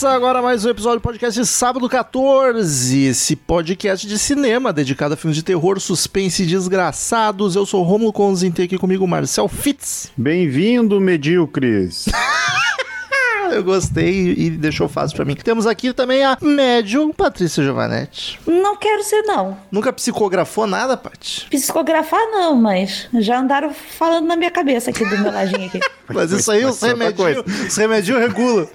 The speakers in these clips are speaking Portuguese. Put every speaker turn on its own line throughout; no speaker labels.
Começa agora mais um episódio do podcast Sábado 14, esse podcast de cinema dedicado a filmes de terror, suspense e desgraçados. Eu sou o Romulo Conzin, tem aqui comigo o Marcel Fitz.
Bem-vindo, medíocres.
Eu gostei e deixou fácil pra mim. Temos aqui também a médium Patrícia Giovanetti.
Não quero ser, não.
Nunca psicografou nada, Paty?
Psicografar, não, mas já andaram falando na minha cabeça aqui do meu ladinho aqui.
Mas isso aí, os remedinhos os remedinho regula.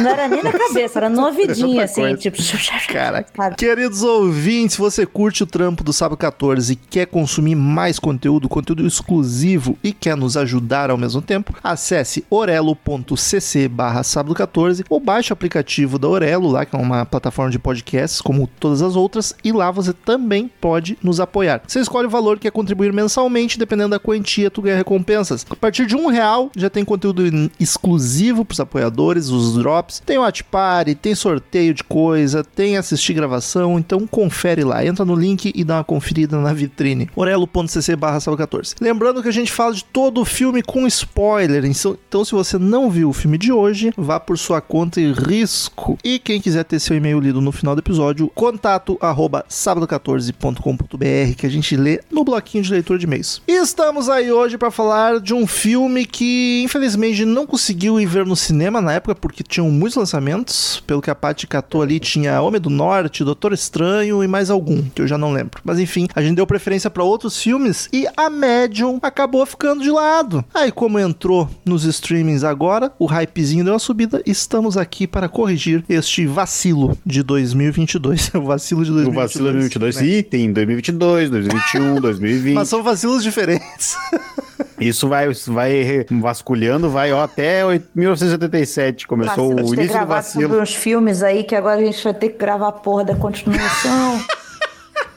Não era nem na cabeça, era no ouvidinho,
Outra
assim,
coisa.
tipo...
Cara, queridos ouvintes, se você curte o trampo do Sábado 14 e quer consumir mais conteúdo, conteúdo exclusivo e quer nos ajudar ao mesmo tempo, acesse orelo.cc barra sábado 14 ou baixe o aplicativo da Orelo lá, que é uma plataforma de podcasts como todas as outras, e lá você também pode nos apoiar. Você escolhe o valor que quer contribuir mensalmente, dependendo da quantia, tu ganha recompensas. A partir de um real já tem conteúdo in- exclusivo para os apoiadores, os drops, tem o Party, tem sorteio de coisa, tem assistir gravação, então confere lá, entra no link e dá uma conferida na vitrine. orelo.cc barra 14. Lembrando que a gente fala de todo o filme com spoiler, então então se você não viu o filme de hoje, vá por sua conta e risco. E quem quiser ter seu e-mail lido no final do episódio, contato arroba sábado14.com.br que a gente lê no bloquinho de leitura de e-mails. E estamos aí hoje para falar de um filme que infelizmente não conseguiu ir ver no cinema na época porque tinham muitos lançamentos. Pelo que a Paty catou ali, tinha Homem do Norte, Doutor Estranho e mais algum, que eu já não lembro. Mas enfim, a gente deu preferência para outros filmes e a Medium acabou ficando de lado. Aí, como entrou nos streamings agora, o hypezinho deu uma subida. Estamos aqui para corrigir este vacilo de 2022. o vacilo de
O
2022.
vacilo 2022.
né?
Ih, tem 2022, 2021, 2020.
Mas são vacilos diferentes.
Isso vai, isso vai vasculhando, vai ó, até oit- 1987. Começou
Vacilo de
o início do vacilo.
sobre uns filmes aí que agora a gente vai ter que gravar a porra da continuação.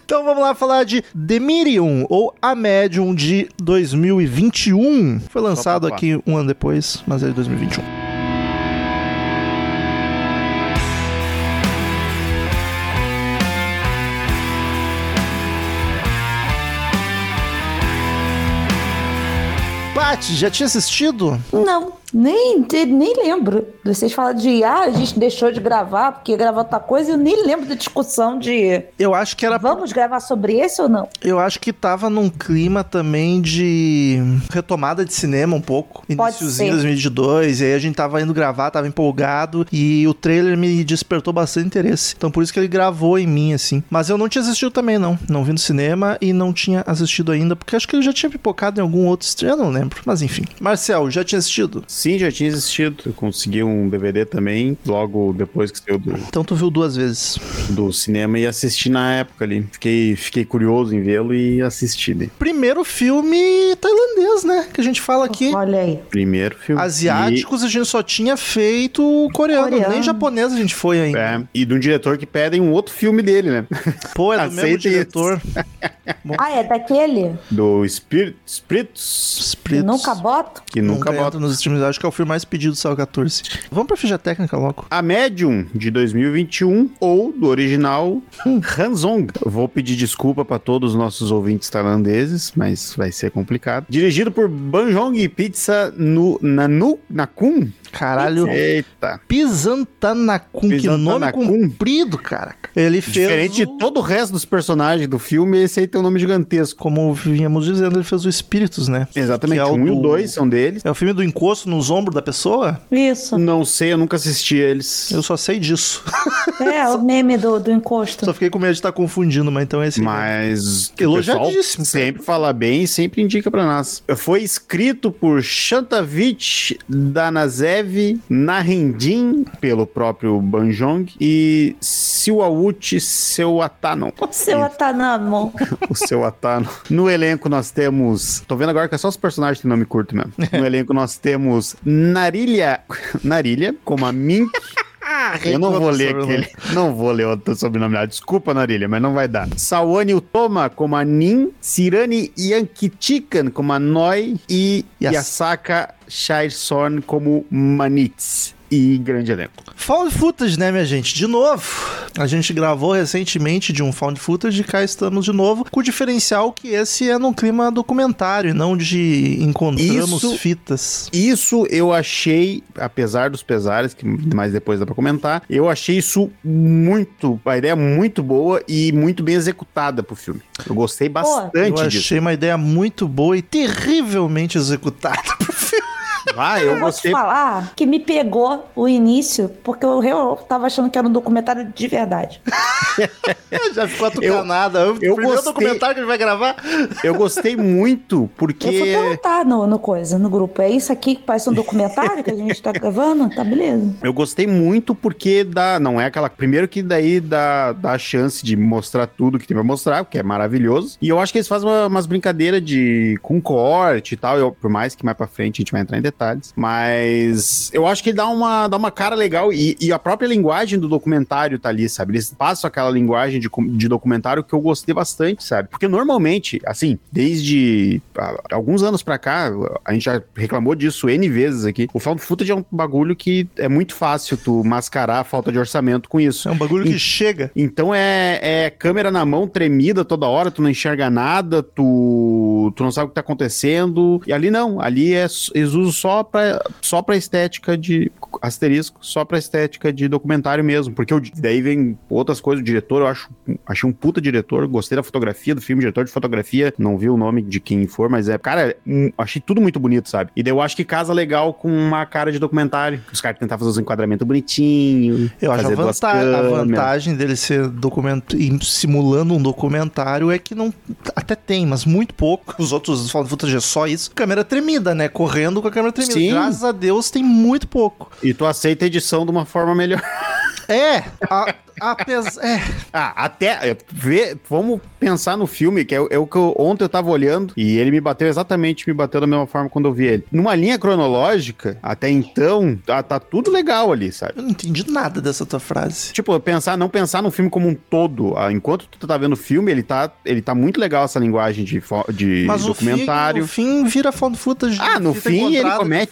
Então vamos lá falar de The Medium, ou A Medium de 2021. Foi lançado aqui um ano depois, mas é de 2021. Já tinha assistido?
não, nem, nem lembro. Vocês falam de, ah, a gente deixou de gravar porque gravar outra coisa. Eu nem lembro da discussão de,
Eu acho que era
vamos gravar sobre esse ou não?
Eu acho que tava num clima também de retomada de cinema um pouco. Iniciozinho
ser.
de 2022, e aí a gente tava indo gravar, tava empolgado, e o trailer me despertou bastante interesse. Então por isso que ele gravou em mim, assim. Mas eu não tinha assistido também, não. Não vi no cinema e não tinha assistido ainda, porque acho que ele já tinha pipocado em algum outro stream, eu não lembro. Mas enfim. Marcel, já tinha assistido?
Sim, já tinha existido. Eu consegui um DVD também, logo depois que saiu do,
Então tu viu duas vezes.
do cinema e assisti na época ali. Fiquei, fiquei curioso em vê-lo e assisti. né?
Primeiro filme tailandês, né? Que a gente fala aqui.
Olha aí.
Primeiro filme.
Asiáticos a gente só tinha feito coreano,
Coreano.
nem japonês a gente foi
E,
ainda.
é, e de um diretor que pedem um outro filme dele, né?
Pô, é do mesmo diretor.
Ah, é daquele
Do Spirit, Spirits,
que
Spirits.
nunca boto?
que nunca,
entra nos streams. Acho que é o filme mais pedido do Sal 14. Vamos pra ficha técnica logo.
A Medium de 2021 ou do original Hanzong. Eu Vou pedir desculpa para todos os nossos ouvintes tailandeses, mas vai ser complicado. Dirigido por Banjong Pizza no Nanu Nakun.
Caralho.
Eita.
Pisantanakun. Que nome comprido, cara. Ele fez.
Diferente
o-
de todo o resto dos personagens do filme, esse aí tem um nome gigantesco.
Como vínhamos dizendo, ele fez o Espíritos, né?
Exatamente.
Que é o
um e o
do-
dois são deles.
É o filme do encosto nos ombros da pessoa?
Isso.
Não sei, eu nunca assisti eles.
Eu só sei disso.
É, o meme do, do encosto.
só fiquei com medo de estar confundindo, mas então é esse.
Mas
Elogiadíssimo,
sempre fala bem e sempre indica pra nós. Foi escrito por Shantavich Danazev Narendin, pelo próprio Banjong, e Siwauchi Seuatano.
Seu Atanamo.
o seu Atano. No elenco nós temos. Tô vendo agora que é só os personagens que tem nome curto mesmo. No elenco nós temos Narilha. Narilha, como a Mink. Eu não vou ler aquele. Não vou ler outro sobrenome. Desculpa, Narilha, mas não vai dar. Sawane Utoma como a Nin. Sirani Yankichikan como a Noi. E
Yas-
Yasaka Shairson como Manitz. E grande elenco.
Found footage, né, minha gente? De novo. A gente gravou recentemente de um found footage e cá estamos de novo, com o diferencial que esse é num clima documentário e não de encontramos
Isso-
fitas.
Isso eu achei, apesar dos pesares, que mais depois dá pra comentar, eu achei isso muito, a ideia muito boa e muito bem executada pro filme. Eu gostei
Eu
bastante disso.
achei uma ideia muito boa e terrivelmente executada pro filme.
Ah,
Eu
eu
vou te
gostei.
falar que me pegou o início, porque eu, eu tava achando que era um documentário de verdade.
Já ficou atucanada. O
eu
primeiro
gostei.
documentário que a gente vai gravar.
Eu gostei muito
Eu fui
porque
perguntar no, no coisa, no grupo. É isso aqui que parece um documentário que a gente tá gravando? Tá beleza.
eu gostei muito porque dá, não é aquela, primeiro que daí dá, dá a chance de mostrar tudo que tem pra mostrar, que é maravilhoso. E eu acho que eles fazem uma- umas brincadeiras de com corte e tal, eu- por mais que mais pra frente a gente vai entrar em detalhes, mas eu acho que dá uma, dá uma cara legal e, e a própria linguagem do documentário tá ali, sabe? Eles passam aquela linguagem de, de documentário que eu gostei bastante, sabe? Porque normalmente, assim, desde ah, alguns anos pra cá, a gente já reclamou disso N vezes aqui. O found footage é um bagulho que é muito fácil tu mascarar a falta de orçamento com isso.
É um bagulho que chega.
Então é, é câmera na mão, tremida toda hora, tu não enxerga nada, tu, tu não sabe o que tá acontecendo. E ali não, ali é, eles usam só pra, só pra estética de. asterisco, só pra estética de documentário mesmo. Porque o- daí vem outras coisas, o diretor, eu acho, achei um puta diretor, gostei da fotografia do filme, diretor de fotografia, não vi o nome de quem for, mas é, cara, um- achei tudo muito bonito, sabe? E daí eu acho que casa legal com uma cara de documentário. Os caras tentar fazer os enquadramentos bonitinhos.
Eu acho a, vanta- a vantagem dele ser documento, simulando um documentário é que não. Até tem, mas muito pouco. Os outros found footage é só isso. Câmera tremida, né? Correndo com a câmera tremida.
Sim.
Graças a Deus tem muito pouco.
E tu aceita a edição de uma forma melhor.
É, apesar. É,
Ah, até. é, Vê, vamos pensar no filme, que é, o- é o que eu, ontem eu tava olhando, e ele me bateu exatamente, me bateu da mesma forma quando eu vi ele. Numa linha cronológica, até então, tá, tá tudo legal ali, sabe?
eu não entendi nada dessa tua frase.
Tipo, pensar, não pensar no filme como um todo. Ah, enquanto tu tá vendo o filme, ele tá, ele tá muito legal essa linguagem de, de
Mas
documentário.
no fim, no fim vira found footage.
Ah, no fim ele comete.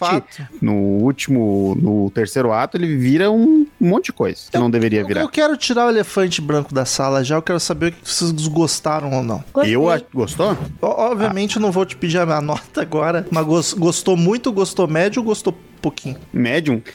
No último, no terceiro ato, ele vira um monte de coisa que não deveria
Eu,
virar.
eu quero tirar o elefante branco da sala já, eu quero saber o que vocês gostaram ou não.
Gostei.
Eu, a- gostou?
O- Obviamente eu não vou te pedir a nota agora, mas gos- gostou muito, gostou médio ou gostou pouquinho?
Médium?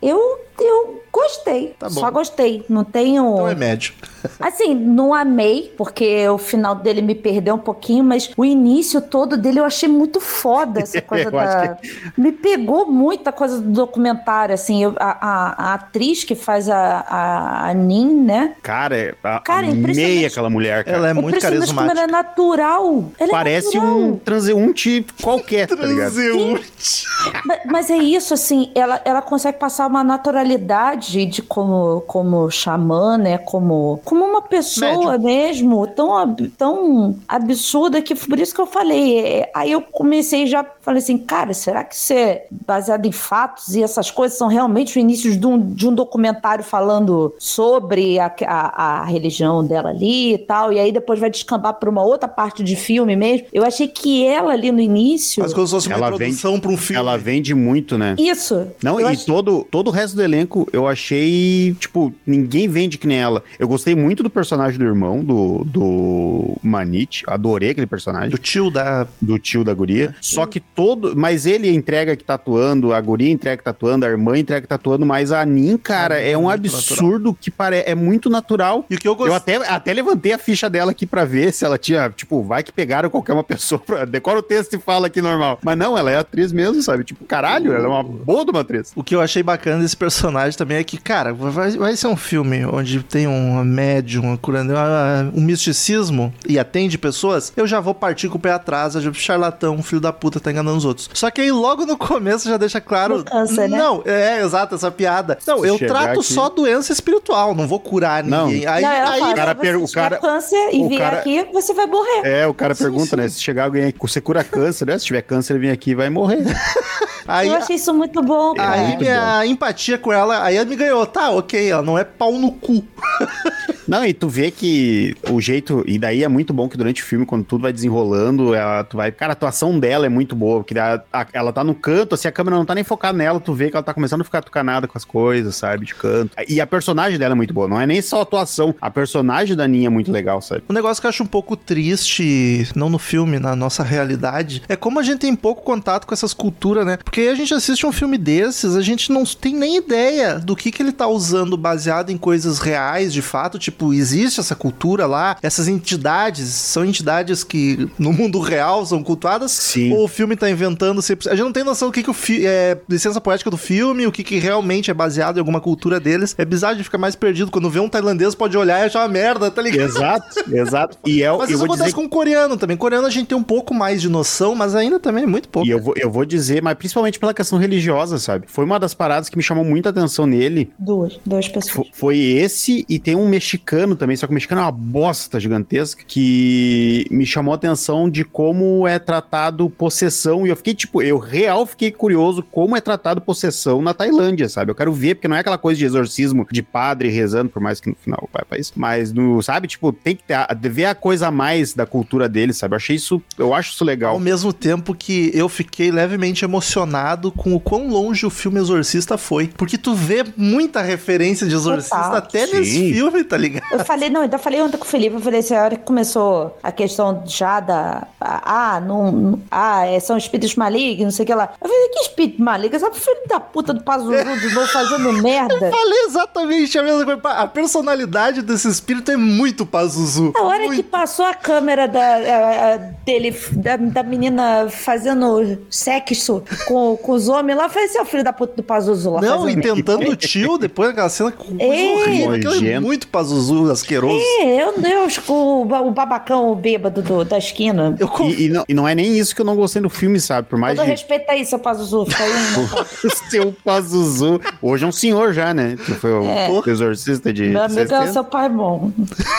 Eu, eu gostei.
Tá bom.
Só gostei. Não tenho.
Então é médio.
Assim, não amei, porque o final dele me perdeu um pouquinho, mas o início todo dele eu achei muito foda essa coisa da. Me pegou muito a coisa do documentário, assim. eu- a, a- a atriz que faz a, a, a Nin, né?
Cara, é- a,
Cara,
amei
impressionante.
aquela mulher, cara.
Ela é muito
Impressionante como ela é
carismática.
natural. Ela é
Parece
natural.
um transeunte qualquer, tá ligado?
Transeunte.
Ma- Mas é isso, assim, ela, ela consegue passar uma naturalidade de como, como xamã, né? Como, como uma pessoa mesmo, tão, tão absurda que por isso que eu falei. é, Aí eu comecei já, falei assim, cara, será que isso é baseado em fatos e essas coisas são realmente o início de um, de um documentário falando sobre a, a, a religião dela ali e tal, e aí depois vai descambar para uma outra parte de filme mesmo. Eu achei que ela ali no início.
Mas como se fosse uma
Ela
introdução pra um filme.
Ela vende muito, né?
Isso.
Não, e
achei-
todo, todo o resto do elenco eu achei, tipo, ninguém vende que nem ela. Eu gostei muito do personagem do irmão, do, do Manit. Adorei aquele personagem.
Do tio da.
do tio da guria. Só que todo. Mas ele entrega que tá atuando, a guria entrega que tá atuando, a irmã entrega que tá atuando, mas a Nin, cara, é
é
um absurdo que pare... é muito natural.
E o que eu
Eu
gostei.
até, até levantei a ficha dela aqui pra ver se ela tinha, tipo, vai que pegaram qualquer uma pessoa, pra... decora o texto e fala aqui normal. Mas não, ela é atriz mesmo, sabe? Tipo, caralho, ela é uma boa de uma atriz.
O que eu achei bacana desse personagem também é que, cara, vai, vai ser um filme onde tem um médium, um curandão, um misticismo e atende pessoas, eu já vou partir com o pé atrás, eu já- charlatão, filho da puta, tá enganando enganando os outros. Só que aí logo no começo já deixa claro.
No câncer, né?
Não, é, exato, essa piada. Não,
Se
eu trato
aqui-
só doença espiritual, não vou curar
Não.
ninguém. Aí,
não,
aí
fala,
o cara
se
per-
você
o cara-
tiver câncer e
o
vier
cara-
aqui, você vai morrer.
É, o cara
Sim,
pergunta,
sim.
né? Se chegar alguém aqui, você cura câncer, né? Se tiver câncer, ele vem aqui e vai morrer.
aí,
eu achei isso muito bom, cara.
aí minha empatia com ela, aí ela me ganhou. Tá, ok, ela não é pau no cu.
Não, e tu vê que o jeito. E daí é muito bom que durante o filme, quando tudo vai desenrolando, ela, tu vai. Cara, a atuação dela é muito boa. Porque a- a- ela tá no canto, assim, a câmera não tá nem focada nela, tu vê que ela tá começando a ficar tucanada com as coisas, sabe? De canto. E a personagem dela é muito boa. Não é nem só a atuação. A personagem da Ninha é muito legal, sabe?
Um negócio que eu acho um pouco triste, não no filme, na nossa realidade, é como a gente tem pouco contato com essas culturas, né? Porque aí a gente assiste um filme desses, a gente não tem nem ideia do que, que ele tá usando baseado em coisas reais, de fato. Tipo, existe essa cultura lá, essas entidades, são entidades que no mundo real são cultuadas?
Sim.
Ou o filme tá inventando? se- A gente não tem noção do que, que o fi- é licença poética do filme, o que, que realmente é baseado em alguma cultura deles. É bizarro de ficar mais perdido. Quando vê um tailandês, pode olhar e achar uma merda, tá ligado?
Exato, exato. E é,
Mas
eu
isso acontece
dizer
com o coreano também. Coreano a gente tem um pouco mais de noção, mas ainda também é muito pouco.
E eu vou, eu vou dizer, mas principalmente pela questão religiosa, sabe? Foi uma das paradas que me chamou muita atenção nele.
Duas, duas pessoas.
Fo- Foi esse e tem um mexicano também, só que o mexicano é uma bosta gigantesca, que me chamou a atenção de como é tratado possessão. E eu fiquei, tipo, eu real fiquei curioso como é tratado possessão na Tailândia, sabe? Eu quero ver, porque não é aquela coisa de exorcismo de padre rezando, por mais que no final vai pra isso. Mas, no, sabe, tipo, tem que ter, a- ver a coisa a mais da cultura deles, sabe? Eu achei isso, eu acho isso legal.
Ao mesmo tempo que eu fiquei levemente emocionado com o quão longe o filme Exorcista foi. Porque tu vê muita referência de Exorcista
Total.
até
Sim.
nesse filme, tá ligado?
Eu falei, não, ainda falei ontem com o Felipe, eu falei assim, a hora que começou a questão já da. Ah, não. ah, é, são espíritos malignos, não sei o que lá. Eu falei, que espírito maligno? Essa filho da puta do Pazuzu de novo fazendo merda.
Falei exatamente a mesma coisa. A personalidade desse espírito é muito Pazuzu.
A hora que
Muito.
passou a câmera da, a- a- dele, da, da menina fazendo sexo com, com os homens lá, eu assim, ó, filho da puta do Pazuzu lá.
Não, e tentando o tio depois daquela cena com coisa
Ei.
horrível. Aquilo é muito Pazuzu, asqueroso.
Meu Deus, com o, o babacão o bêbado do- da esquina.
Eu conf-
E, e não, e não é nem isso que eu não gostei do filme, sabe? Por mais
Todo
de...
respeito aí, seu Pazuzu. Fica aí, né?
seu Pazuzu. Hoje é um senhor já, né? Que foi o,
É.
o exorcista de.
Meu amigo é o
60.
seu pai bom.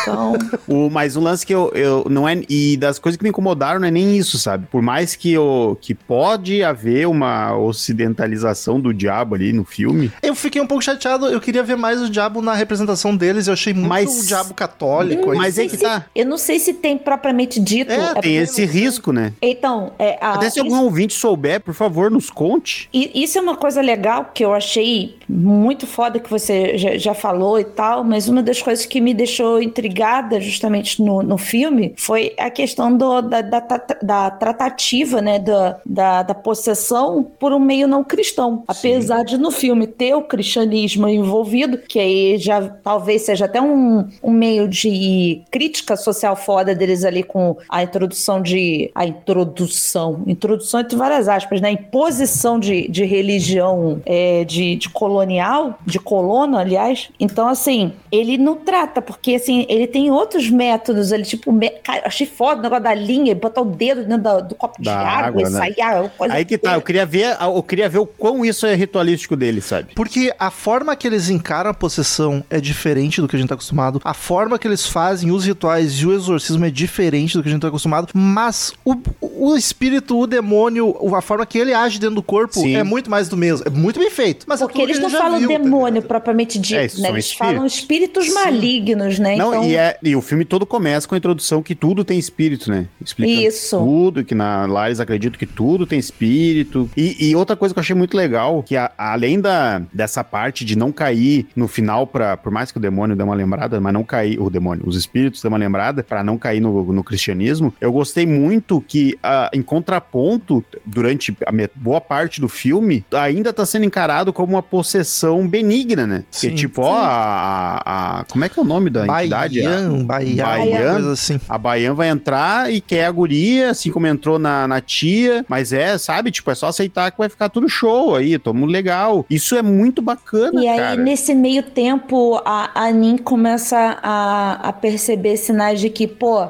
Então,
O, mas um lance que eu, eu não é e das coisas que me incomodaram não é nem isso, sabe? Por mais que eu que pode haver uma ocidentalização do diabo ali no filme,
Eu fiquei um pouco chateado, eu queria ver mais o diabo na representação deles, eu achei muito
Mas-
o diabo católico. aí.
Mas é que
se-
tá.
Eu não sei se tem propriamente dito.
é,
porque-
tem esse risco, né?
Então, é, a-
Até se
isso-
algum ouvinte souber, por favor, nos conte.
E isso é uma coisa legal que eu achei muito foda que você já, já falou e tal, mas uma das coisas que me deixou intrigada justamente no, no filme foi a questão do- da, da, tra- da tratativa, né, da, da, da possessão por um meio não cristão. Apesar de no filme ter o cristianismo envolvido, que aí já talvez seja até um, um meio de crítica social foda deles ali com a introdução de. A introdução. Introdução entre várias aspas, né? Imposição de, de religião é, de, de colonial, de colono, aliás. Então, assim, ele não trata, porque assim, ele tem outros métodos ali, tipo, me... cara, achei foda o negócio da linha, botar o dedo dentro da- do copo
Da
de água,
água,
e
né?
sair a coisa.
Aí que tá, eu queria ver, eu queria ver o quão isso é ritualístico dele, sabe?
Porque a forma que eles encaram a possessão é diferente do que a gente tá acostumado. A forma que eles fazem os rituais e o exorcismo é diferente do que a gente tá acostumado. Mas o, o espírito, o demônio, a forma que ele age dentro do corpo
Sim.
é muito mais do mesmo. É muito bem feito. Mas é
Porque eles não falam
viu, tá
demônio
ligado?
propriamente dito,
É,
né? Eles falam espíritos
Sim.
malignos, né?
Não,
então,
e, é, e o filme todo começa com a introdução que tudo tem espírito, né? Explicando
Isso.
tudo, que na, lá eles acreditam que tudo tem espírito. E, e outra coisa que eu achei muito legal, que a- além da, dessa parte de não cair no final, pra, por mais que o demônio dê uma lembrada, mas não cair, o demônio, os espíritos dê uma lembrada, pra não cair no, no cristianismo, eu gostei muito que, ah, em contraponto, durante a boa parte do filme, ainda tá sendo encarado como uma possessão benigna, né?
Sim.
que tipo, ó, a, a, a. Como é que é o nome da entidade?
Baian, Baian,
Baian?
coisa assim.
A Baian vai entrar e quer a guria, assim como entrou na, na tia, mas é, sabe, tipo, é só aceitar que vai ficar tudo show aí, tamo legal. Isso é muito bacana,
E aí,
cara.
nesse meio tempo, a, a Nin começa a, a perceber sinais de que, pô,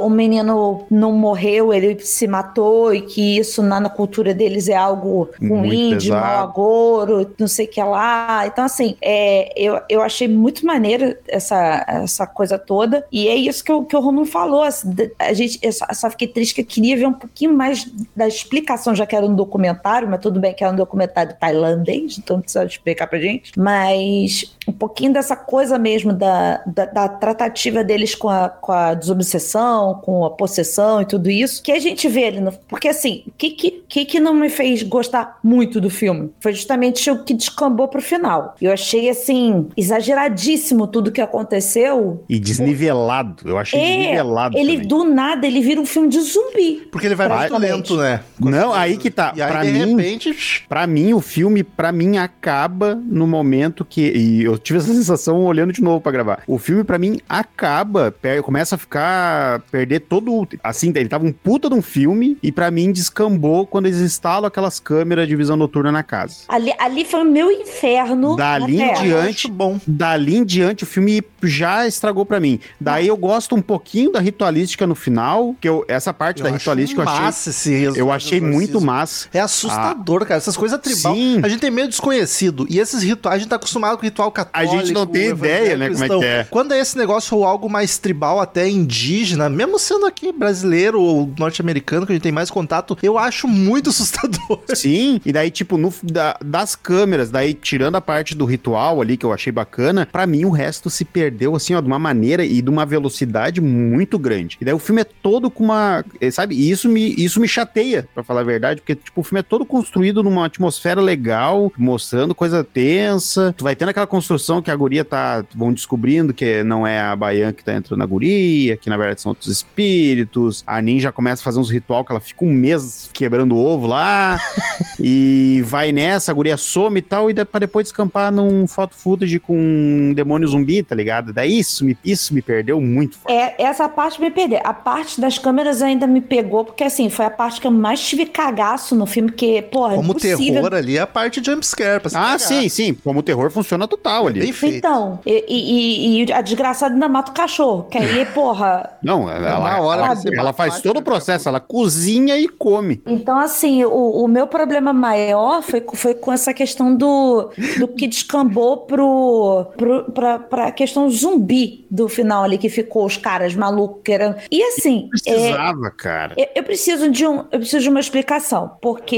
o menino não morreu, ele se matou e que isso na, na cultura deles é algo ruim, de mau agouro, não sei o que lá. Então, assim, é, eu, eu achei muito maneiro essa, essa coisa toda. E é isso que, o- que o Romulo falou. assim, A gente, eu só, só fiquei triste que eu queria ver um pouquinho mais da explicação, já que era um documentário, mas tudo bem que era um documentário tailandês, então não precisa explicar pra gente. Mas um pouquinho dessa coisa mesmo da, da, da tratativa deles com a, com a desobsessão, com a possessão e tudo isso, que a gente vê ali. No, porque assim, o que, que, que não me fez gostar muito do filme? Foi justamente o que descambou pro final. Eu achei assim, exageradíssimo tudo que aconteceu.
E desnivelado. Eu achei
É,
desnivelado.
ele
também.
do nada ele vira um filme de zumbi.
Porque ele vai muito
Praticamente.
lento, né?
Não, aí que tá.
E aí,
pra
de
mim,
repente,
Pra mim, o filme, pra mim, acaba no momento que. E eu tive essa sensação olhando de novo pra gravar. O filme, pra mim, acaba, começa a ficar. perder todo. o- Assim, ele tava um puta de um filme, e pra mim descambou quando eles instalam aquelas câmeras de visão noturna na casa.
Ali, ali foi o meu inferno.
Dali
na
em diante-
bom.
Dali em diante, o filme já estragou pra mim. Daí eu gosto um pouquinho da ritualística no final, que eu, essa parte da
Eu
ritualística eu achei.
massa esse
Eu achei muito massa.
É assustador, cara. Essas coisas tribal.
Sim.
A gente tem meio desconhecido. E esses rituais, a gente tá acostumado com ritual católico.
A gente não tem ideia, né, como é que
cristão.
é.
Quando é esse negócio ou algo mais tribal, até indígena, mesmo sendo aqui brasileiro ou norte-americano, que a gente tem mais contato, eu acho muito assustador.
Sim, e daí, tipo, no, da- das câmeras, daí tirando a parte do ritual ali, que eu achei bacana, pra mim o resto se perdeu, assim, ó, de uma maneira e de uma velocidade muito grande. E daí o filme é todo com uma. eh, Sabe? E isso me, isso me chateia, pra falar a verdade, porque, tipo, o filme é todo construído numa atmosfera legal, mostrando coisa tensa. Tu vai tendo aquela construção que a guria tá. vão descobrindo que não é a Baian que tá entrando na guria, que na verdade são outros espíritos. A ninja começa a fazer uns ritual que ela fica um mês quebrando ovo lá. e vai nessa, a guria some e tal, e de, pra depois descampar num foto footage com um demônio zumbi, tá ligado? Daí isso me, isso me perdeu muito forte.
É, essa parte me perdeu. A parte das câmeras ainda me pegou, porque assim, foi a parte que eu mais tive cagaço no filme, porque, porra,
Como
impossível.
terror ali, é a parte jumpscare.
Ah,
pegar.
sim, sim. Como o terror funciona total ali.
Bem feito.
Então, e, e- e a desgraçada ainda mata o cachorro. Que aí, porra.
Não, ela, ela,
Na hora
ela, ela faz todo o processo, ela cozinha e come.
Então, assim, o, o meu problema maior foi, foi com essa questão do, do que descambou pro, pro, pra, pra questão zumbi do final ali, que ficou os caras malucos querendo. E assim. é,
Precisava, cara.
Eu, eu preciso de um, eu preciso de uma explicação, porque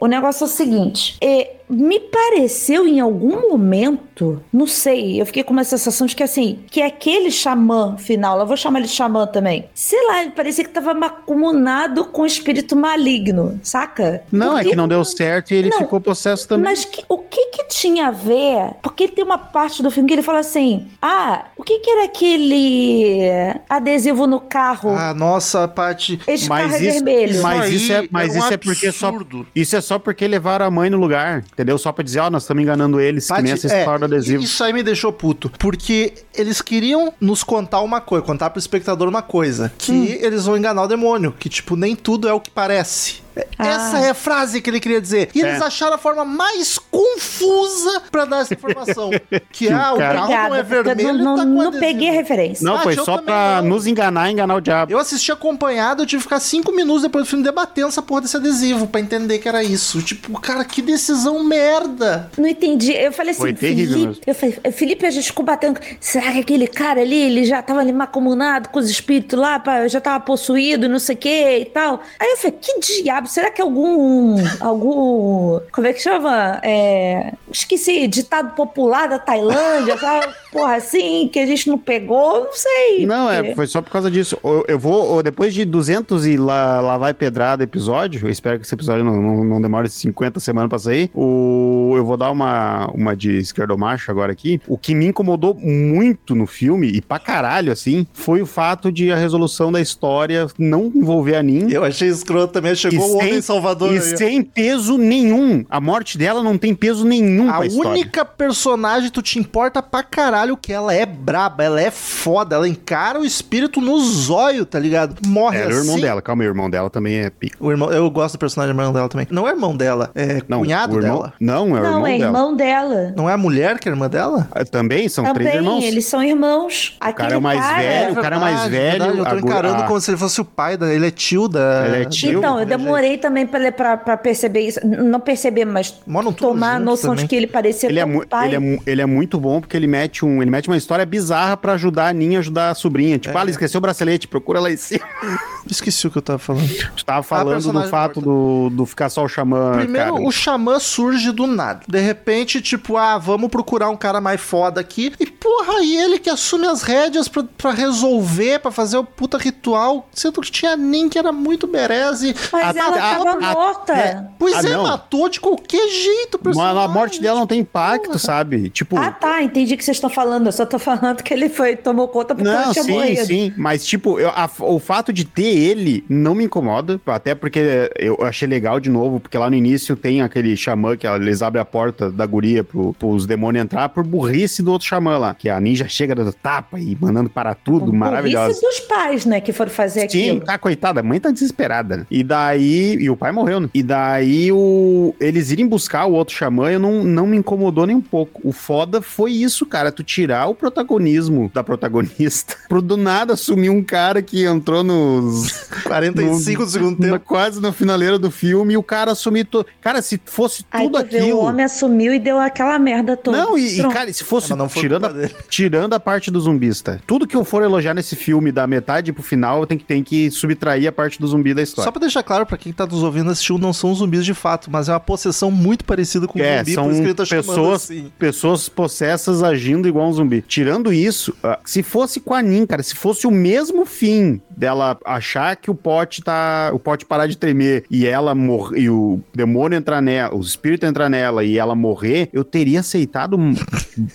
o negócio é o seguinte, é, me pareceu em algum momento, não sei, eu fiquei com uma sensação de que assim, que aquele xamã final, eu vou chamar ele de xamã também, sei lá, ele parecia que tava macumunado com espírito maligno, saca?
Não, é
Porque-
que não deu certo e ele
Não,
ficou possesso também.
Mas que- o que que tinha a ver? Porque tem uma parte do filme que ele fala assim: Ah, o que que era aquele adesivo no carro?
Ah, nossa, a parte.
Esse carro
Mas
é
isso,
vermelho.
mas
Isso
isso é, mas
é um
isso é porque só
absurdo.
isso é só porque levaram a mãe no lugar, entendeu? Só pra dizer, ó, nós estamos enganando eles, que
Paty,
nem essa
é,
história do adesivo.
Isso aí me deixou puto. Porque eles queriam nos contar uma coisa, contar pro espectador uma coisa. Que
Hum.
eles vão enganar o demônio. Que, tipo, nem tudo é o que parece. É-
Ah.
Essa é a frase que ele queria dizer. E eles
É.
acharam a forma mais confusa pra dar essa informação. que, ah, o
cara-
carro não é
Obrigada, porque eu
vermelho,
não,
tá
não, não peguei a referência.
Não,
Ah,
foi só pra
não.
nos enganar, enganar o diabo.
Eu assisti acompanhado, eu tive que ficar cinco minutos depois do filme debatendo essa porra desse adesivo pra entender que era isso. Tipo, cara, que decisão merda.
Não entendi. Eu falei assim,
Foi terrível
Felipe,
mesmo.
eu falei, Felipe, a gente ficou batendo. Será que aquele cara ali, ele já tava ali macumunado com os espíritos lá, pá, já tava possuído, não sei o que e tal? Aí eu falei, que diabo? Será que algum. algum. Como é que chama? É, esqueci, ditado popular da Tailândia, sabe? Porra, assim, que a gente não pegou, não sei.
Não,
porque-
é, foi só por causa disso. Eu, eu vou, eu- depois de 200 e lá, lá vai pedrada episódio, eu espero que esse episódio não, não, não demore 50 semanas pra sair, o, eu vou dar uma, uma de esquerdomacho agora aqui. O que me incomodou muito no filme, e pra caralho, assim, foi o fato de a resolução da história não envolver a Nin.
Eu achei escroto também. Chegou
E
homem
sem-
salvador
E
aí.
sem peso nenhum. A morte dela não tem peso nenhum
A
pra história.
única personagem que tu te importa pra caralho que ela é braba, ela é foda, ela encara o espírito no zóio, tá ligado? Morre
Era
assim.
o irmão dela, calma aí, o irmão dela também é pica.
O irmão, eu gosto do personagem irmão dela também. Não é irmão dela, é
Não,
cunhado
irmão,
dela.
Não, é o
Não,
irmão
é
dela.
irmão dela.
Não é a mulher que é irmã dela?
Ah, Também são três
Também,
irmãos.
eles são irmãos.
O cara é o mais velho, o cara é mais velho.
verdade, eu tô encarando
a-
como se ele fosse o pai da. Ele é tio da.
Ele é tio.
Então, eu demorei também pra, pra, pra perceber isso. Não perceber, mas tomar a noção
também.
de que ele parecia
Ele é,
com
mu-
o pai.
ele, é, ele é muito bom porque ele mete, um, ele mete uma história bizarra pra ajudar a Ninha a ajudar a sobrinha. Tipo,
É.
ah, ela esqueceu o bracelete, procura lá em cima.
Esqueci o que eu tava falando.
Tu tava falando do fato do, do ficar só o xamã.
Primeiro,
cara.
o xamã surge do nada. De repente, tipo, ah, vamos procurar um cara mais foda aqui. E porra, e ele que assume as rédeas pra, pra resolver, pra fazer o puta ritual. Sendo que tinha Nin que era muito bereze.
Mas
A-
ela
a-
tava
a-
morta.
é.
Pois
Ah,
é,
não.
matou de qualquer jeito
Mas
personagem.
a morte dela não tem impacto, sabe? Tipo.
Ah, tá. Entendi o que vocês estão falando. Eu só tô falando que ele foi, tomou conta porque ela
Não,
tinha
sim,
morrido.
sim. Mas, tipo, eu- a- o fato de ter ele não me incomoda. Até porque eu achei legal de novo, porque lá no início tem aquele xamã que eles abrem a porta da guria pro, pros demônios entrar por burrice do outro xamã lá. Que a ninja chega dando tapa e mandando para tudo, maravilhosa.
burrice dos pais, né, que foram fazer
Sim,
aquilo.
tá, coitada, a mãe tá desesperada. né? E daí. E o pai morreu, né? E daí o, eles irem buscar o outro xamã, eu não, não me incomodou nem um pouco. O foda foi isso, cara. Tu tirar o protagonismo da protagonista pro do nada assumir um cara que entrou nos.
45 do segundo
na-
tempo.
quase na finaleira do filme e o cara assumir. To... Cara, se fosse
Aí
tudo
tu vê,
aquilo.
o homem assumiu e deu aquela merda toda.
Não, e, e, cara, se fosse tirando, a, tirando a parte do zumbista, tudo que eu for elogiar nesse filme, da metade pro final, eu tenho que, tenho que subtrair a parte do zumbi da história.
Só pra deixar claro pra quem tá nos ouvindo assistiu, não são zumbis de fato, mas é uma possessão muito parecida com
É,
zumbi,
são
por isso que ele tá
pessoas,
assim.
pessoas possessas agindo igual um zumbi. Tirando isso, ah, se fosse com a Nin, cara, se fosse o mesmo fim dela achar que o pote tá. O pote parar de tremer e ela morrer, e o demônio entrar nela, o espírito entrar nela e ela morrer, eu teria aceitado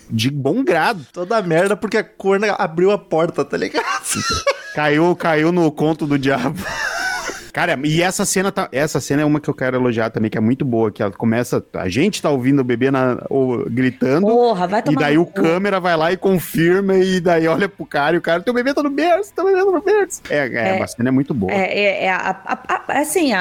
de bom grado.
Toda merda porque a corna abriu a porta, tá ligado?
Caiu, caiu no conto do diabo. Cara, e essa cena tá, essa cena é uma que eu quero elogiar também, que é muito boa, que ela começa, a gente tá ouvindo o bebê na, ou, gritando,
Porra, vai
e
tomar
daí
no
o
cu.
câmera vai lá e confirma, e daí olha pro cara, e o cara, teu bebê tá no berço, teu bebê tá no berço. É, é,
É.
a cena é muito boa.
É, é, é a- a- a- assim,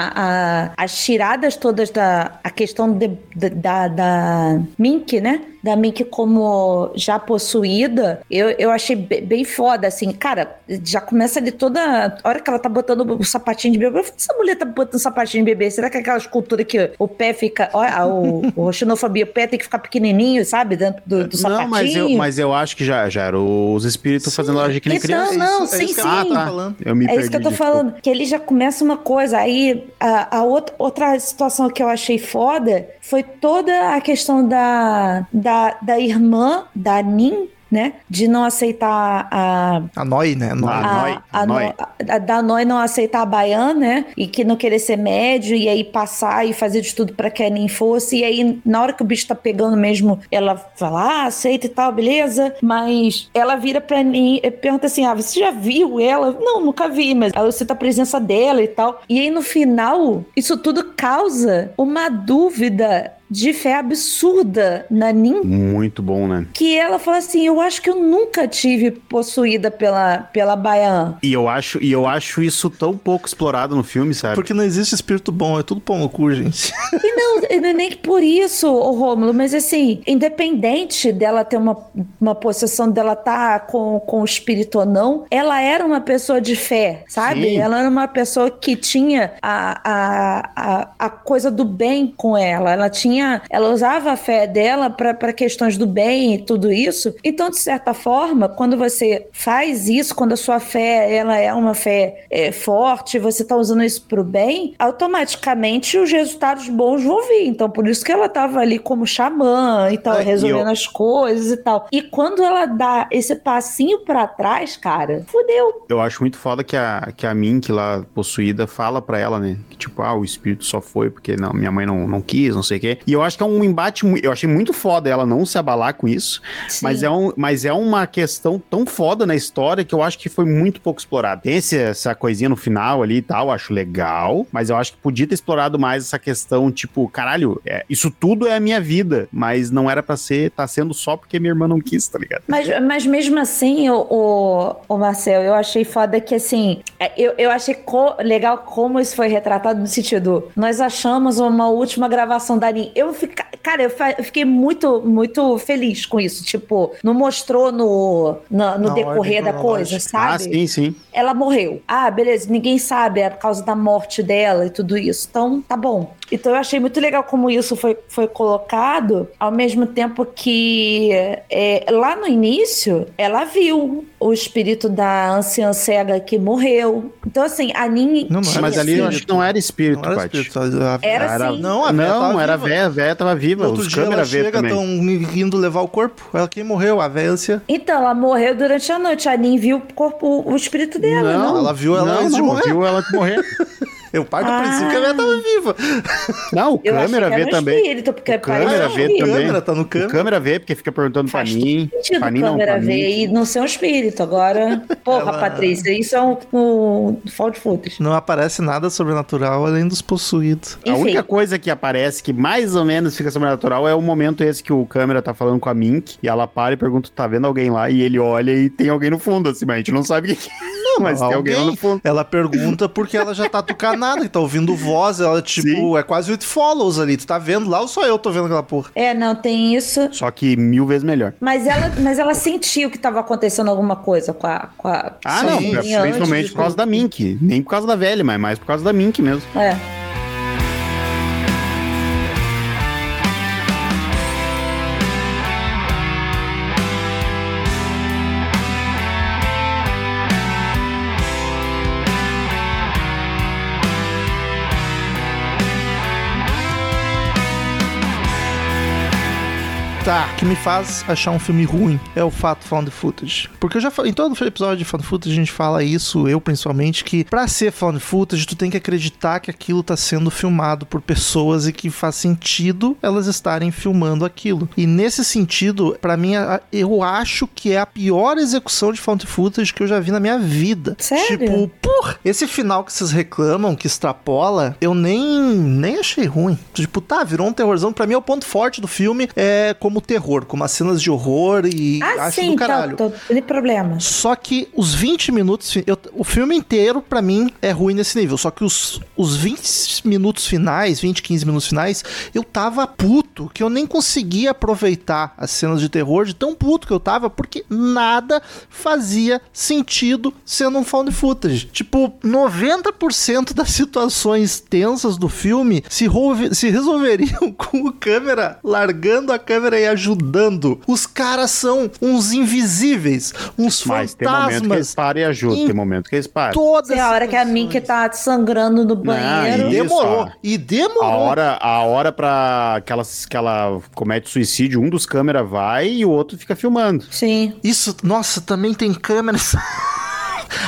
as tiradas todas da a questão de- da, da Mink, né? Da Mink como já possuída, eu, eu achei be- bem foda, assim, cara, já começa ali toda. A hora que ela tá botando o sapatinho de bebê, eu falei, essa mulher tá botando sapatinho de bebê, será que é aquela escultura que o pé fica. Olha, o, o xenofobia, o pé tem que ficar pequenininho, sabe? Dentro do, do sapatinho.
Não, mas eu, mas eu acho que já, já eram os espíritos fazendo ela agir que nem criança.
não,
isso- é
sim,
isso que
sim.
tá
Ah, tá. Eu me
É
perdi.
isso que eu tô
desculpa.
falando, que ele já começa uma coisa. Aí a, a outra, outra situação que eu achei foda foi toda a questão da, da, da irmã, da Nin, né? De não aceitar a.
A Noi, né?
A,
Noi,
a,
Noi.
No- a- da Noi não aceitar a Baiana, né? E que não querer ser médio, e aí passar e fazer de tudo pra que a Nin fosse. E aí, na hora que o bicho tá pegando mesmo, ela fala, ah, aceita e tal, beleza. Mas ela vira pra Nin e pergunta assim: ah, você já viu ela? Não, nunca vi, mas ela cita a presença dela e tal. E aí, no final, isso tudo causa uma dúvida de fé absurda na Nin
Muito bom, né?
que ela fala assim: Eu acho que eu nunca tive possuída pela, pela Baiana.
E eu acho, e eu acho isso tão pouco explorado no filme, sabe?
Porque não existe espírito bom, é tudo pão no cu, gente.
E não, não é nem por isso, ô Rômulo, mas assim, independente dela ter uma, uma possessão dela estar com, com o espírito ou não, ela era uma pessoa de fé, sabe?
Sim.
Ela era uma pessoa que tinha a, a, a, a coisa do bem com ela. Ela tinha, ela usava a fé dela para questões do bem e tudo isso. Então, de certa forma, quando você faz isso, quando a sua fé ela é uma fé é, forte, você está usando isso para o bem, automaticamente os resultados bons vão vir. Então, por isso que ela estava ali como xamã e tal,
É, e
resolvendo
eu-
as coisas e tal. E quando ela dá esse passinho para trás, cara, fudeu.
Eu acho muito foda que a, que a Mink lá possuída fala pra ela, né? Que tipo, ah, o espírito só foi porque não, minha mãe não, não quis, não sei o quê. E eu acho que é um embate, eu achei muito foda ela não se abalar com isso, mas é, um, mas é uma questão tão foda na história que eu acho que foi muito pouco explorada. Tem esse, essa coisinha no final ali e tal, acho legal, mas eu acho que podia ter explorado mais essa questão, tipo, caralho, é, isso tudo é a minha vida, mas não era para ser, tá sendo só porque minha irmã não quis, tá ligado?
Mas, mas mesmo assim, o, o, o Marcel, eu achei foda que, assim, é, eu, eu achei co legal como isso foi retratado no sentido, nós achamos uma última gravação da Anin. Eu fica, cara, eu, eu, fiquei muito, muito feliz com isso, tipo, não mostrou no, no, no decorrer da coisa, sabe? Ah,
sim, sim.
Ela morreu. Ah, beleza, ninguém sabe a causa da morte dela e tudo isso. Então, tá bom. Então eu achei muito legal como isso foi, foi colocado, ao mesmo tempo que é, lá no início ela viu o espírito da anciã cega que morreu. Então, assim, a Nin.
Não, não mas ali eu acho que não era espírito, não era, espírito,
era, era sim.
Não, a véia não era véia, a véia tava viva.
No outro
Os
dia ela chega, estão indo levar o corpo. Ela quem morreu, a véia anciã.
Então, ela morreu durante a noite. A Nin viu o corpo, o espírito dela.
Não,
não.
ela viu ela
não,
antes de morrer.
viu ela morrer.
Eu parto do ah. princípio que a Véia tava viva.
Não, o
eu
câmera vê também.
Espírito, porque
o câmera vê também.
Câmera, tá no câmera.
O câmera vê, porque fica perguntando Faz pra mim. Pra mim
não, câmera vê e não ser um espírito. Agora, porra, Ela... Patrícia, isso é um, um fault footage.
Não aparece nada sobrenatural além dos possuídos.
Enfim. A única coisa que aparece que mais ou menos fica sobrenatural é o momento esse que o câmera tá falando com a Mink e ela para e pergunta, tá vendo alguém lá? E ele olha e tem alguém no fundo, assim, mas a gente não sabe o que é. Não, mas alguém, tem alguém lá no fundo.
Ela pergunta porque ela já tá tucanada, que tá ouvindo voz, ela, tipo, Sim. é quase o It Follows ali. Tu tá vendo lá ou só eu tô vendo aquela porra?
É, não, tem isso.
Só que mil vezes melhor.
Mas ela, mas ela sentiu que tava acontecendo alguma coisa com a. Com a
ah, não, principalmente por causa da Mink. Nem por causa da velha, mas mais por causa da Mink mesmo.
É.
me faz achar um filme ruim é o fato found footage. Porque eu já falei, em todo episódio de found footage a gente fala isso, eu principalmente, que pra ser found footage tu tem que acreditar que aquilo tá sendo filmado por pessoas e que faz sentido elas estarem filmando aquilo. E nesse sentido, para mim, eu acho que é a pior execução de found footage que eu já vi na minha vida.
Sério?
Tipo, por esse final que vocês reclamam, que extrapola, eu nem, nem achei ruim. Tipo, tá, virou um terrorzão. Pra mim é o ponto forte do filme, é como como terror, como as cenas de horror e
ah,
acho
sim,
do caralho.
Tô, tô, problema.
Só que os 20 minutos, eu, o filme inteiro para mim é ruim nesse nível, só que os, os 20 minutos finais, 20, 15 minutos finais, eu tava puto, que eu nem conseguia aproveitar as cenas de terror de tão puto que eu tava, porque nada fazia sentido sendo um found footage. Tipo, 90% das situações tensas do filme se, se resolveriam com o câmera largando a câmera e ajudando. Os caras são uns invisíveis, uns Mas fantasmas. tem momento que
eles param e ajudam, tem momento que eles param.
Toda é a hora que a Mink tá sangrando no banheiro.
Não, e demorou. e demorou. A
hora, a hora pra que ela, que ela comete suicídio, um dos câmeras vai e o outro fica filmando.
Sim.
Isso, nossa, também tem câmeras.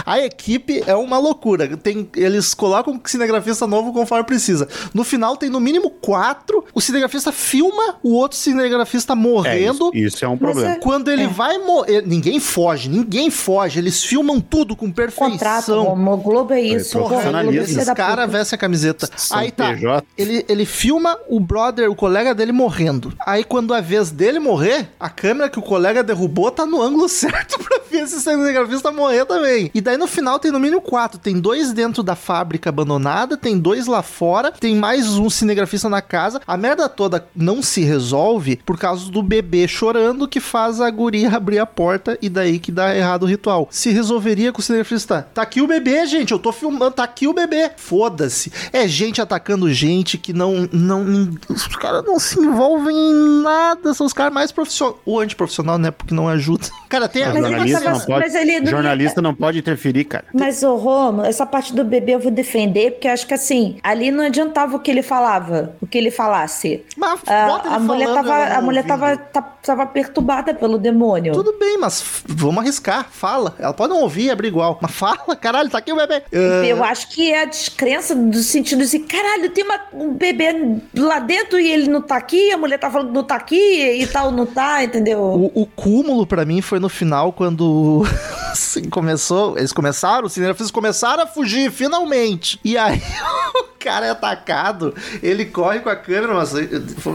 A equipe é uma loucura. Tem, eles colocam um cinegrafista novo conforme precisa. No final tem no mínimo quatro. O cinegrafista filma o outro cinegrafista morrendo.
É isso, isso, é um problema.
Quando ele é. vai morrer. Ninguém foge, ninguém foge. Eles filmam tudo com perfeição. Contrato,
o Globo é isso. É
profissionalismo. Esse cara veste a camiseta. São Aí tá. Ele, ele filma o brother, o colega dele morrendo. Aí quando a vez dele morrer, a câmera que o colega derrubou tá no ângulo certo pra ver esse cinegrafista morrer também. E daí no final tem no mínimo quatro. Tem dois dentro da fábrica abandonada, tem dois lá fora, tem mais um cinegrafista na casa. A merda toda não se resolve por causa do bebê chorando que faz a guria abrir a porta e daí que dá errado o ritual. Se resolveria com o cinegrafista. Tá aqui o bebê, gente. Eu tô filmando. Tá aqui o bebê. Foda-se. É gente atacando gente que não. não os caras não se envolvem em nada. São os caras mais profissionais. O antiprofissional, né? Porque não ajuda. Cara, tem.
Mas, jornalista, não pode, jornalista não pode interferir, cara.
Mas, ô Romo, essa parte do bebê eu vou defender, porque eu acho que assim, ali não adiantava o que ele falava, o que ele falasse. Mas, a, a mulher tava, a mulher tava, tá tava perturbada pelo demônio.
Tudo bem, mas vamos arriscar. Fala. Ela pode não ouvir, abrir igual. Mas fala, caralho, tá aqui o bebê.
Uh... Eu acho que é a descrença do sentido assim, caralho, tem uma, um bebê lá dentro e ele não tá aqui, a mulher tá falando que não tá aqui e tal, não tá, entendeu?
O, o cúmulo para mim foi no final, quando assim, começou, eles começaram, os cinegrafistas começaram a fugir, finalmente. E aí cara é atacado, ele corre com a câmera, mas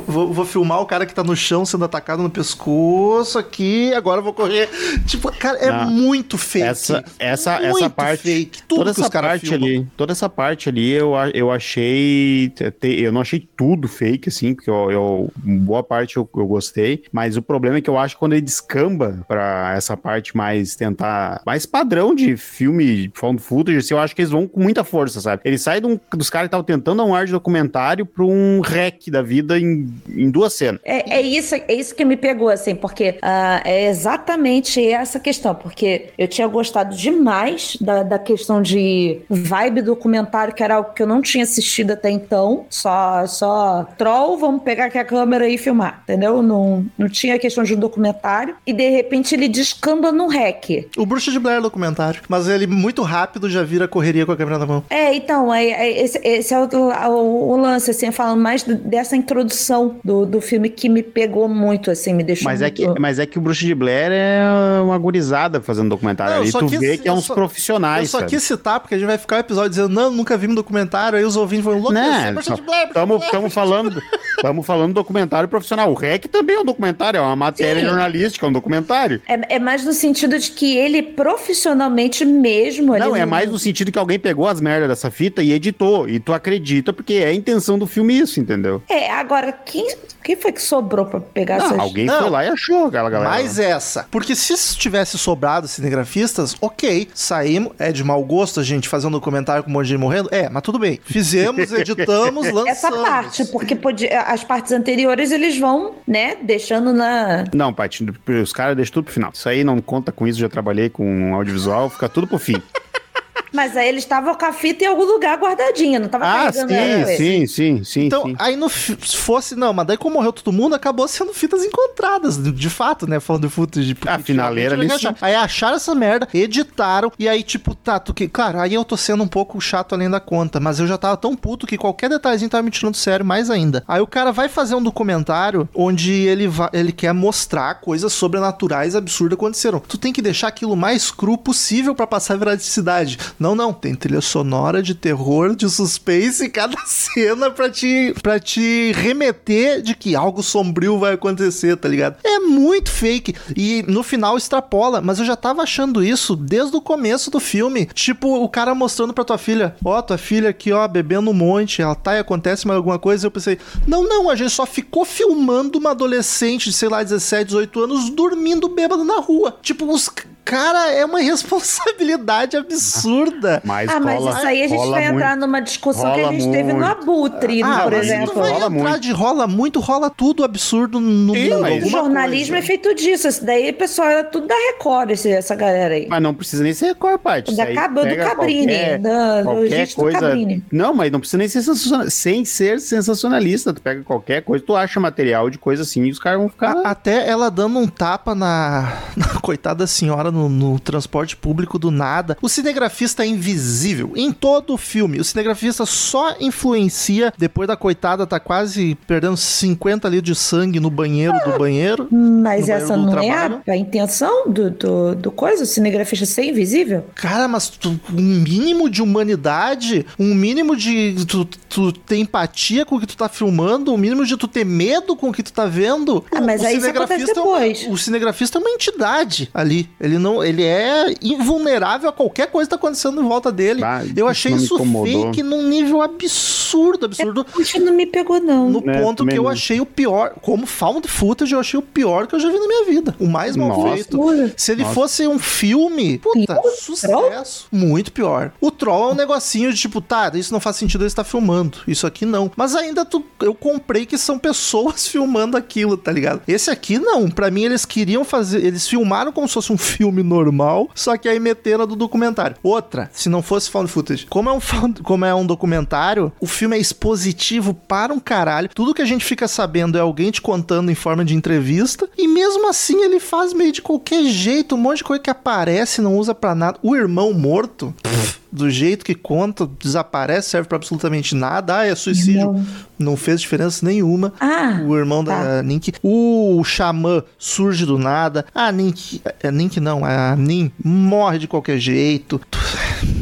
vou, vou, filmar o cara que tá no chão sendo atacado no pescoço aqui, agora vou correr. Tipo, cara, é não, muito fake.
Essa, essa, muito essa parte, fake. Toda essa parte filmam. ali, toda essa parte ali eu, eu achei, eu não achei tudo fake, assim, porque eu, eu boa parte eu, eu gostei, mas o problema é que eu acho que quando ele descamba pra essa parte mais tentar, mais padrão de filme found footage, assim, eu acho que eles vão com muita força, sabe? Ele sai de um, dos caras que estavam tentando dar um ar de documentário pra um rec da vida em, em duas cenas.
É, é, isso, é isso que me pegou, assim, porque uh, é exatamente essa questão, porque eu tinha gostado demais da, da questão de vibe documentário, que era algo que eu não tinha assistido até então, só, só troll, vamos pegar aqui a câmera e filmar, entendeu? Não, não tinha questão de um documentário, e de repente ele descamba no rec.
O Bruxa de Blair é documentário, mas ele muito rápido já vira correria com a câmera na mão.
É, então, é, é esse, esse é o, o, o, lance, assim, falando mais dessa introdução do, do filme que me pegou muito, assim, me deixou
mas
muito...
É que, mas é que o Bruxa de Blair é uma gurizada fazendo documentário não, ali, tu quis, vê que é uns só, profissionais, Eu
só sabe? quis citar, porque a gente vai ficar o episódio dizendo, não, nunca vi um documentário, aí os ouvintes vão, louco,
né? Estamos falando, estamos falando documentário profissional. O REC também é um documentário, é uma matéria Sim. jornalística, é um documentário.
É, é, mais no sentido de que ele profissionalmente mesmo...
Não, é mais no sentido que alguém pegou as merdas dessa fita e editou, e tu acredita porque é a intenção do filme isso, entendeu?
É, agora, quem, quem foi que sobrou pra pegar
não,
essas...
Alguém não, foi lá e achou aquela galera.
Mais essa. Porque se tivesse sobrado cinegrafistas, ok, saímos, é de mau gosto a gente fazer um documentário com um monte de gente morrendo? É, mas tudo bem. Fizemos, editamos, lançamos.
Essa parte, porque podia, as partes anteriores eles vão, né, deixando na...
Não, Paty, os caras deixam tudo pro final. Isso aí não conta com isso, já trabalhei com audiovisual, fica tudo pro fim.
Mas aí eles estavam com a fita em algum lugar guardadinha, não tava
ah, sim, ela. sim, sim, sim.
Então,
sim.
aí no, se fosse, não, mas daí como morreu todo mundo, acabou sendo fitas encontradas, de, de fato, né? Falando de footage.
A finaleira ali.
Aí acharam essa merda, editaram, e aí, tipo, tá, tu que. Claro, aí eu tô sendo um pouco chato além da conta, mas eu já tava tão puto que qualquer detalhezinho tava me tirando sério mais ainda. Aí o cara vai fazer um documentário onde ele, vai, ele quer mostrar coisas sobrenaturais absurdas aconteceram. Tu tem que deixar aquilo mais cru possível para passar a veracidade. Não, não, tem trilha sonora de terror, de suspense em cada cena pra te, pra te remeter de que algo sombrio vai acontecer, tá ligado? É muito fake. E no final extrapola, mas eu já tava achando isso desde o começo do filme. Tipo, o cara mostrando pra tua filha: Ó, oh, tua filha aqui, ó, bebendo um monte, ela tá e acontece mais alguma coisa. E eu pensei: Não, não, a gente só ficou filmando uma adolescente de, sei lá, 17, 18 anos dormindo bêbado na rua. Tipo, os Cara, é uma responsabilidade absurda.
Mas ah, mas rola, isso aí a gente vai muito, entrar numa discussão que a gente muito. teve no Abutre, ah, por exemplo.
Não vai rola entrar muito. de rola muito, rola tudo absurdo no
Sim, mundo. O jornalismo coisa. é feito disso. Isso daí, pessoal, é tudo da Record, essa galera aí.
Mas não precisa nem ser Record, parte.
Da Cab do Cabrini.
Qualquer, da, qualquer coisa. Cabrini. Não, mas não precisa nem ser sensacionalista. Sem ser sensacionalista. Tu pega qualquer coisa, tu acha material de coisa assim e os caras vão ficar.
A, até ela dando um tapa na, na coitada senhora no, no, transporte público do nada. O cinegrafista é invisível em todo o filme. O cinegrafista só influencia depois da coitada tá quase perdendo 50 litros de sangue no banheiro do banheiro.
Mas essa não é a, a, intenção do, do, do, coisa? O cinegrafista ser invisível?
Cara, mas tu, um mínimo de humanidade, um mínimo de tu, tu ter empatia com o que tu tá filmando, um mínimo de tu ter medo com o que tu tá vendo.
Ah, mas o aí cinegrafista isso acontece
depois. É, o cinegrafista é uma entidade ali. Ele não, ele é invulnerável a qualquer coisa que tá acontecendo em volta dele. Ah, eu achei isso fake num nível absurdo, absurdo.
É, não me pegou, não.
No é, ponto que eu achei o pior. Como found footage, eu achei o pior que eu já vi na minha vida. O mais mal Nossa. feito. Se ele Nossa. fosse um filme, puta, pior? sucesso. Muito pior. O Troll é um negocinho de tipo, tá, isso não faz sentido ele estar filmando. Isso aqui não. Mas ainda tu, eu comprei que são pessoas filmando aquilo, tá ligado? Esse aqui não. Para mim, eles queriam fazer. Eles filmaram como se fosse um filme filme normal, só que aí meteram do documentário. Outra, se não fosse found footage, como é um, found, como é um documentário, o filme é expositivo para um caralho. Tudo que a gente fica sabendo é alguém te contando em forma de entrevista, e mesmo assim ele faz meio de qualquer jeito, um monte de coisa que aparece, não usa para nada. O irmão morto. Pff, do jeito que conta, desaparece, serve para absolutamente nada. Ah, é suicídio. Não. não. fez diferença nenhuma.
Ah,
o irmão tá. da Nink. O xamã surge do nada. A Nink. É Nink não, a Nin morre de qualquer jeito.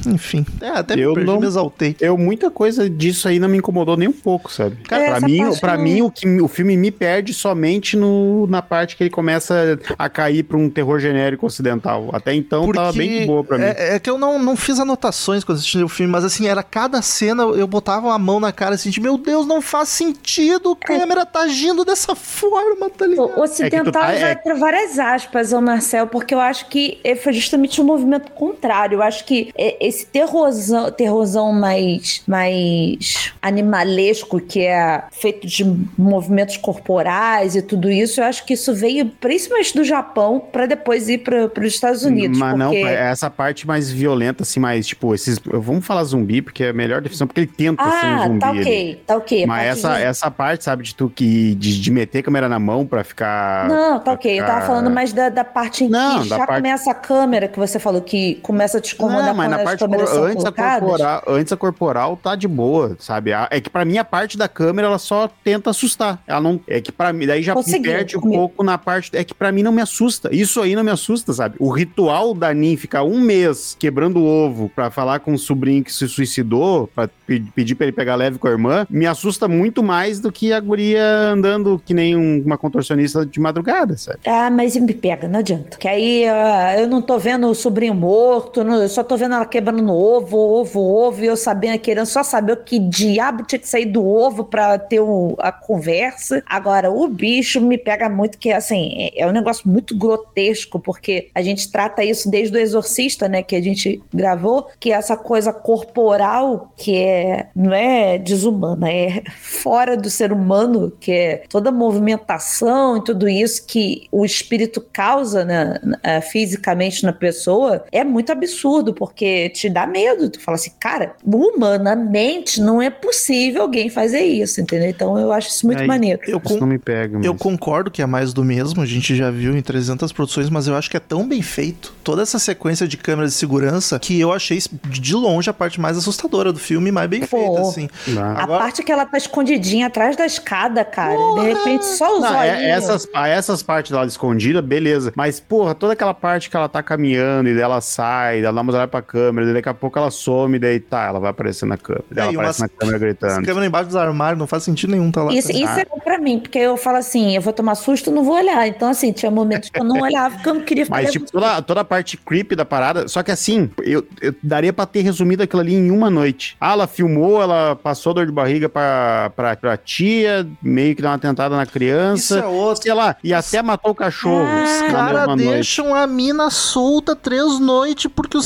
Enfim, é, até
eu
me,
não,
me exaltei.
Eu, muita coisa disso aí não me incomodou nem um pouco, sabe? Cara, é, pra mim, pra mim o, que, o filme me perde somente no, na parte que ele começa a cair pra um terror genérico ocidental. Até então Porque tava bem de boa pra mim.
É, é que eu não, não fiz anotações quando assisti o filme, mas assim, era cada cena eu botava a mão na cara assim, de, meu Deus, não faz sentido, a câmera tá agindo dessa forma, tá ligado?
O ocidental é tá, vai pra várias aspas, ô Marcel, porque eu acho que foi justamente o um movimento contrário. Eu acho que esse terrorzão, terrorzão mais, mais animalesco, que é feito de movimentos corporais e tudo isso, eu acho que isso veio principalmente do Japão para depois ir para os Estados Unidos.
Mas porque... não, é essa parte mais violenta, assim, mais tipo, esses. Vamos falar zumbi, porque é a melhor definição, porque ele tenta
ah,
ser um zumbi.
Tá ok,
ali.
tá ok.
Mas essa, de... essa parte, sabe, de tu que. De, de meter a câmera na mão para ficar.
Não, tá ok. Ficar... Eu tava falando mais da, da parte em não, que já parte... começa a câmera que você falou, que começa a te incomodar não,
mas na parte antes, a corporal, antes a corporal tá de boa, sabe? É que para mim a parte da câmera ela só tenta assustar. Ela não é que para mim daí já Conseguiu, me perde um pouco na parte é que para mim não me assusta. Isso aí não me assusta, sabe? O ritual da Nin ficar um mês quebrando o ovo para falar com o sobrinho que se suicidou, para pedir para ele pegar leve com a irmã, me assusta muito mais do que a guria andando que nem uma contorcionista de madrugada, sabe?
Ah, mas me pega, não adianta. Que aí uh, eu não tô vendo o sobrinho morto, não, eu só tô vendo ela quebrando no ovo, ovo, ovo, e eu sabendo, querendo só saber o que diabo tinha que sair do ovo para ter o, a conversa. Agora, o bicho me pega muito, que assim, é, é um negócio muito grotesco, porque a gente trata isso desde o Exorcista, né, que a gente gravou, que é essa coisa corporal que é, não é desumana, é fora do ser humano, que é toda a movimentação e tudo isso que o espírito causa né, fisicamente na pessoa, é muito absurdo, porque te dá medo. Tu fala assim, cara, humanamente não é possível alguém fazer isso, entendeu? Então eu acho isso muito é, maneiro.
Eu
isso não me pega.
Eu concordo que é mais do mesmo, a gente já viu em 300 produções, mas eu acho que é tão bem feito. Toda essa sequência de câmeras de segurança que eu achei de longe a parte mais assustadora do filme, mais bem Pô, feita, assim.
A parte que ela tá escondidinha atrás da escada, cara. Porra. De repente, só os não, é, olhinhos.
É, essas, essas partes lá escondida, beleza. Mas, porra, toda aquela parte que ela tá caminhando e ela sai, ela dá uma olhada pra câmera, daí daqui a pouco ela some, daí tá, ela vai aparecer na câmera. É, ela aparece na câmera gritando.
câmera embaixo dos armários, não faz sentido nenhum tá lá.
Isso, isso é bom pra mim, porque eu falo assim, eu vou tomar susto, não vou olhar. Então, assim, tinha momentos que eu não olhava, porque eu não queria
ficar... Mas, tipo, toda, toda a parte creepy da parada, só que assim, eu, eu daria pra ter resumido aquilo ali em uma noite. Ah, ela filmou, ela passou dor de barriga pra, pra, pra tia, meio que dá uma tentada na criança. Isso é outro. Sei lá, e até matou o cachorro. Ah,
os caras deixam noite. a mina solta três noites porque os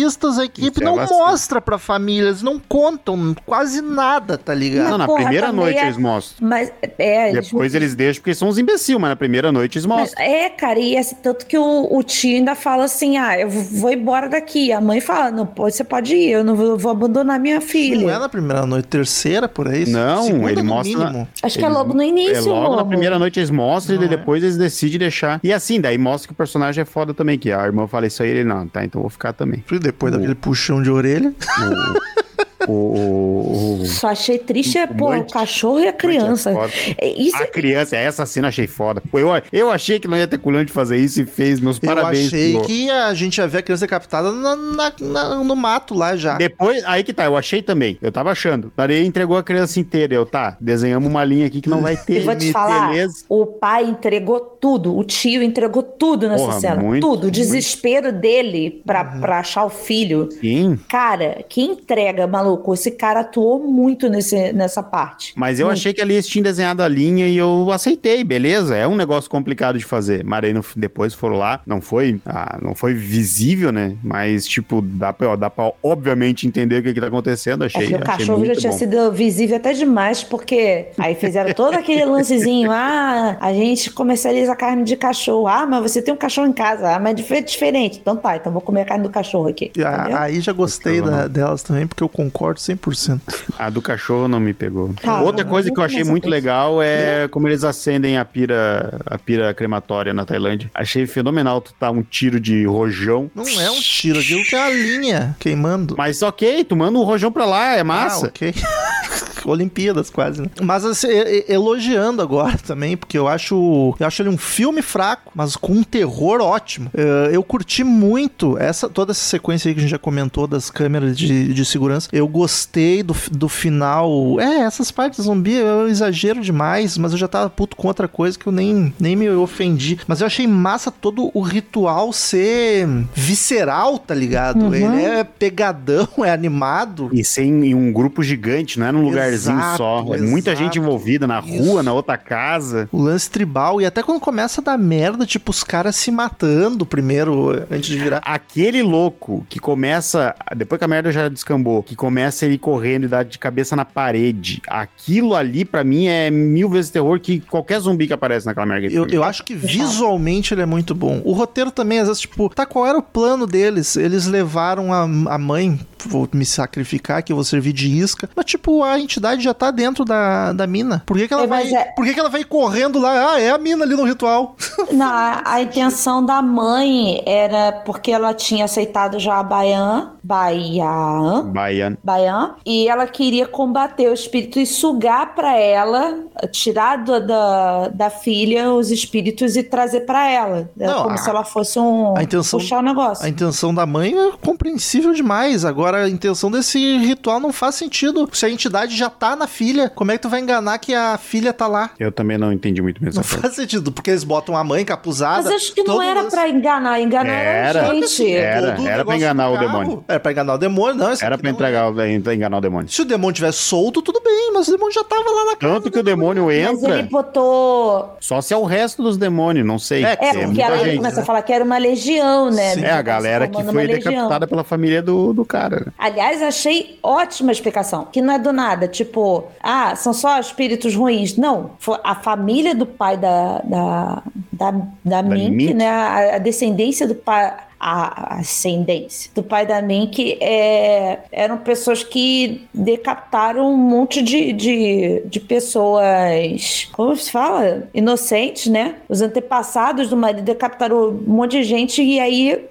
cinegrafistas, a equipe, não mostra pra família, eles não contam quase nada, tá ligado?
Não, na porra, primeira noite é... eles mostram.
Mas, é,
Depois eles deixam porque são uns imbecil, mas na primeira noite eles mostram.
Mas, é, cara, e assim, tanto que o, o tio ainda fala assim, ah, eu vou embora daqui. A mãe fala, não, você pode ir, eu não vou, vou abandonar minha filha.
Não é na primeira noite, terceira, por aí?
Não, Segunda, ele mostra...
Mínimo. Acho que é logo no início, É
logo na primeira noite eles mostram não e é. depois eles decidem deixar. E assim, daí mostra que o personagem é foda também, que a irmã fala isso aí, ele não, tá, então vou ficar também.
Depois o... daquele puxão de orelha.
O... O,
o, Só achei triste é, pô, o cachorro e a criança.
É isso... A criança, essa cena achei foda. eu, eu achei que não ia ter culhão de fazer isso e fez. Meus eu parabéns.
Eu achei pô. que a gente ia ver a criança captada na, na, na, no mato lá já.
Depois, aí que tá, eu achei também. Eu tava achando. Daí entregou a criança inteira. Eu, tá, desenhamos uma linha aqui que não vai ter.
Eu vou te falar, beleza. o pai entregou tudo. O tio entregou tudo nessa Porra, cena. Muito, tudo. O desespero muito. dele pra, uhum. pra achar o filho.
Sim.
Cara, que entrega, maluco maluco. Esse cara atuou muito nesse, nessa parte.
Mas eu
Muito.
achei que ali eles tinham desenhado a linha e eu aceitei, beleza. É um negócio complicado de fazer. Mas aí depois foram lá, não foi, ah, não foi visível, né? Mas, tipo, dá pra, ó, dá pra obviamente entender o que, que tá acontecendo.
É
Achei,
que o cachorro já tinha
bom.
sido visível até demais, porque aí fizeram todo aquele lancezinho. Ah, a gente comercializa carne de cachorro. Ah, mas você tem um cachorro em casa. Ah, mas é diferente. Então tá, então vou comer a carne do cachorro aqui.
Aí já gostei da- delas também, porque eu concordo 100%.
A do cachorro não me pegou.
Cara,
Outra coisa que eu
muito
achei muito legal é como eles acendem a pira, a pira crematória na Tailândia. Achei fenomenal tu tá um tiro de rojão.
Não é um tiro, aquilo que é uma linha queimando.
Mas ok, tu manda o rojão pra lá, é massa.
Ah, ok. Olimpíadas quase, né? Mas assim, elogiando agora também, porque eu acho, eu acho ele um filme fraco, mas com um terror ótimo. Eh, Eu curti muito essa toda essa sequência aí que a gente já comentou das câmeras de, de segurança. Eu gostei do, do final. É, essas partes zumbi eu exagero demais, mas eu já tava puto com outra coisa que eu nem, nem me ofendi. Mas eu achei massa todo o ritual ser visceral, tá ligado?
Uhum.
Ele é pegadão, é animado.
E sem em um grupo gigante, não é num lugarzinho
Exato,
só. É muita
exato.
gente envolvida na
Isso.
rua, na outra casa.
O lance tribal, e até quando começa a dar merda, tipo, os caras se matando primeiro, antes de virar.
Aquele louco que começa, depois que a merda já descambou, que começa ele correndo e dá de cabeça na parede. Aquilo ali, pra mim, é mil vezes terror que qualquer zumbi que aparece naquela merda.
Eu, eu acho que visualmente ele é muito bom. O roteiro também, às vezes, tipo, tá, qual era o plano deles? Eles levaram a, a mãe, vou me sacrificar, que eu vou servir de isca. Mas, tipo, a entidade já tá dentro da, da mina. Por que, que ela
É,
vai.
é-
Por que, que ela vai correndo lá? Ah, é a mina ali no ritual.
Não, a, a intenção da mãe era porque ela tinha aceitado já a Baian, Baian,
Baiano.
Baian, e ela queria combater o espírito e sugar pra ela, tirar do- da, da filha os espíritos e trazer pra ela. Era
Não,
como
a-
se ela fosse um
a intenção-
puxar o negócio.
A intenção da mãe é compreensível demais. Agora, a intenção desse ritual não faz sentido. Se a entidade já tá na filha, como é que tu vai enganar que a filha tá lá?
Eu também não entendi muito mesmo.
Não
parte.
faz sentido, porque eles botam a mãe capuzada.
Mas acho que não era
lance-
pra enganar, enganar
Era.
era a gente.
Era, era pra enganar o demônio.
Era pra enganar o demônio, não.
Era pra
não
entregar, pra enganar o demônio.
Se o demônio tivesse solto, tudo bem, mas o demônio já tava lá na casa.
Tanto que o demônio
Mas
entra,
ele botou.
só se é o resto dos demônios, não sei.
É,
É, porque
muita
ela
gente,
começa
né?
a falar que era uma legião, né?
Sim.
É, a
Tá
galera que foi decapitada pela família do, do cara. né?
Aliás, achei ótima a explicação. Que não é do nada. Tipo, ah, são só espíritos ruins. Não. A família do pai da, da, da, da, Mink,
Mink.
né? A, a descendência do pai. A ascendência do pai da Mink é, eram pessoas que decapitaram um monte de, de, de pessoas, como se fala? Inocentes, né? Os antepassados do marido decapitaram um monte de gente e aí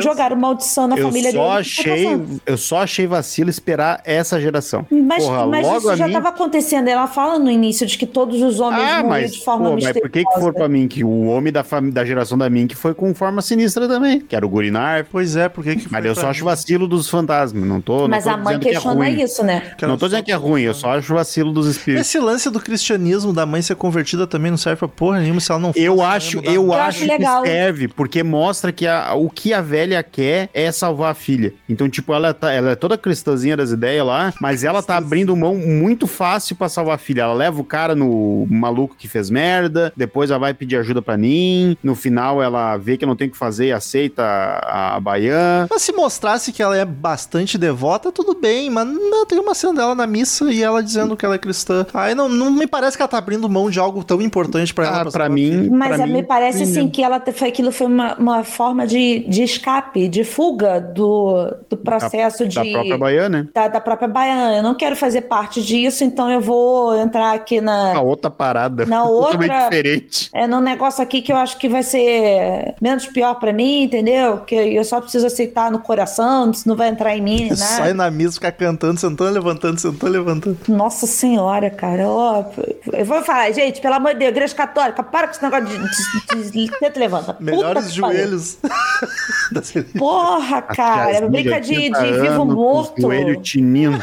jogaram maldição na
Eu
família
só
dele.
achei, eu só achei vacilo esperar essa geração.
Mas,
Porra,
mas
logo
isso já
mim...
estava acontecendo. Ela fala no início de que todos os homens
Ah, mas,
de forma
pô, mas
misteriosa.
por que que for pra mim que o homem da, da geração da Mink foi com forma sinistra também? Que era o Gurinar.
Pois é, por que que
Mas eu só
mim?
acho vacilo dos fantasmas. Não tô,
Mas
não
a
tô
mãe
dizendo que é
questiona
ruim.
isso, né?
Não tô dizendo que é ruim, eu só acho vacilo dos espíritos.
Esse lance do cristianismo da mãe ser convertida também não serve pra porra nenhuma se ela não
Eu acho, eu
nada.
acho
acho
que
legal.
serve, porque mostra que a- o que a velha quer é salvar a filha. Então, tipo, ela, tá, ela é toda cristãzinha das ideias lá, mas ela tá abrindo mão muito fácil pra salvar a filha. Ela leva o cara no maluco que fez merda, depois ela vai pedir ajuda pra Nin, no final ela vê que não tem o que fazer e aceita a, a Baian.
Mas se mostrasse que ela é bastante devota, tudo bem, mas não, tem uma cena dela na missa e ela dizendo que ela é cristã. Aí não, não me parece que ela tá abrindo mão de algo tão importante pra ela.
Ah,
pra
mim.
Mas
pra
é,
mim,
me parece
sim,
assim que ela foi, aquilo foi uma, uma forma de, de escape, de fuga do, do processo
da
de.
própria Baian, né?
da, da própria baiana. Eu não quero fazer parte disso, então eu vou entrar aqui na.
A outra parada.
Na
totalmente
outra-
diferente.
É num negócio aqui que eu acho que vai ser menos pior pra mim, entendeu? Que eu só preciso aceitar no coração, isso não vai entrar em mim,
Sai
né?
na missa, ficar cantando, sentando, levantando, sentando, levantando.
Nossa senhora, cara. Ó, eu vou falar, gente, pelo amor de Deus, igreja católica, para com esse negócio de, de, de, de tenta e levanta.
Melhores joelhos.
Porra, cara. Brinca de,
80
de vivo morto.
Joelho tinindo.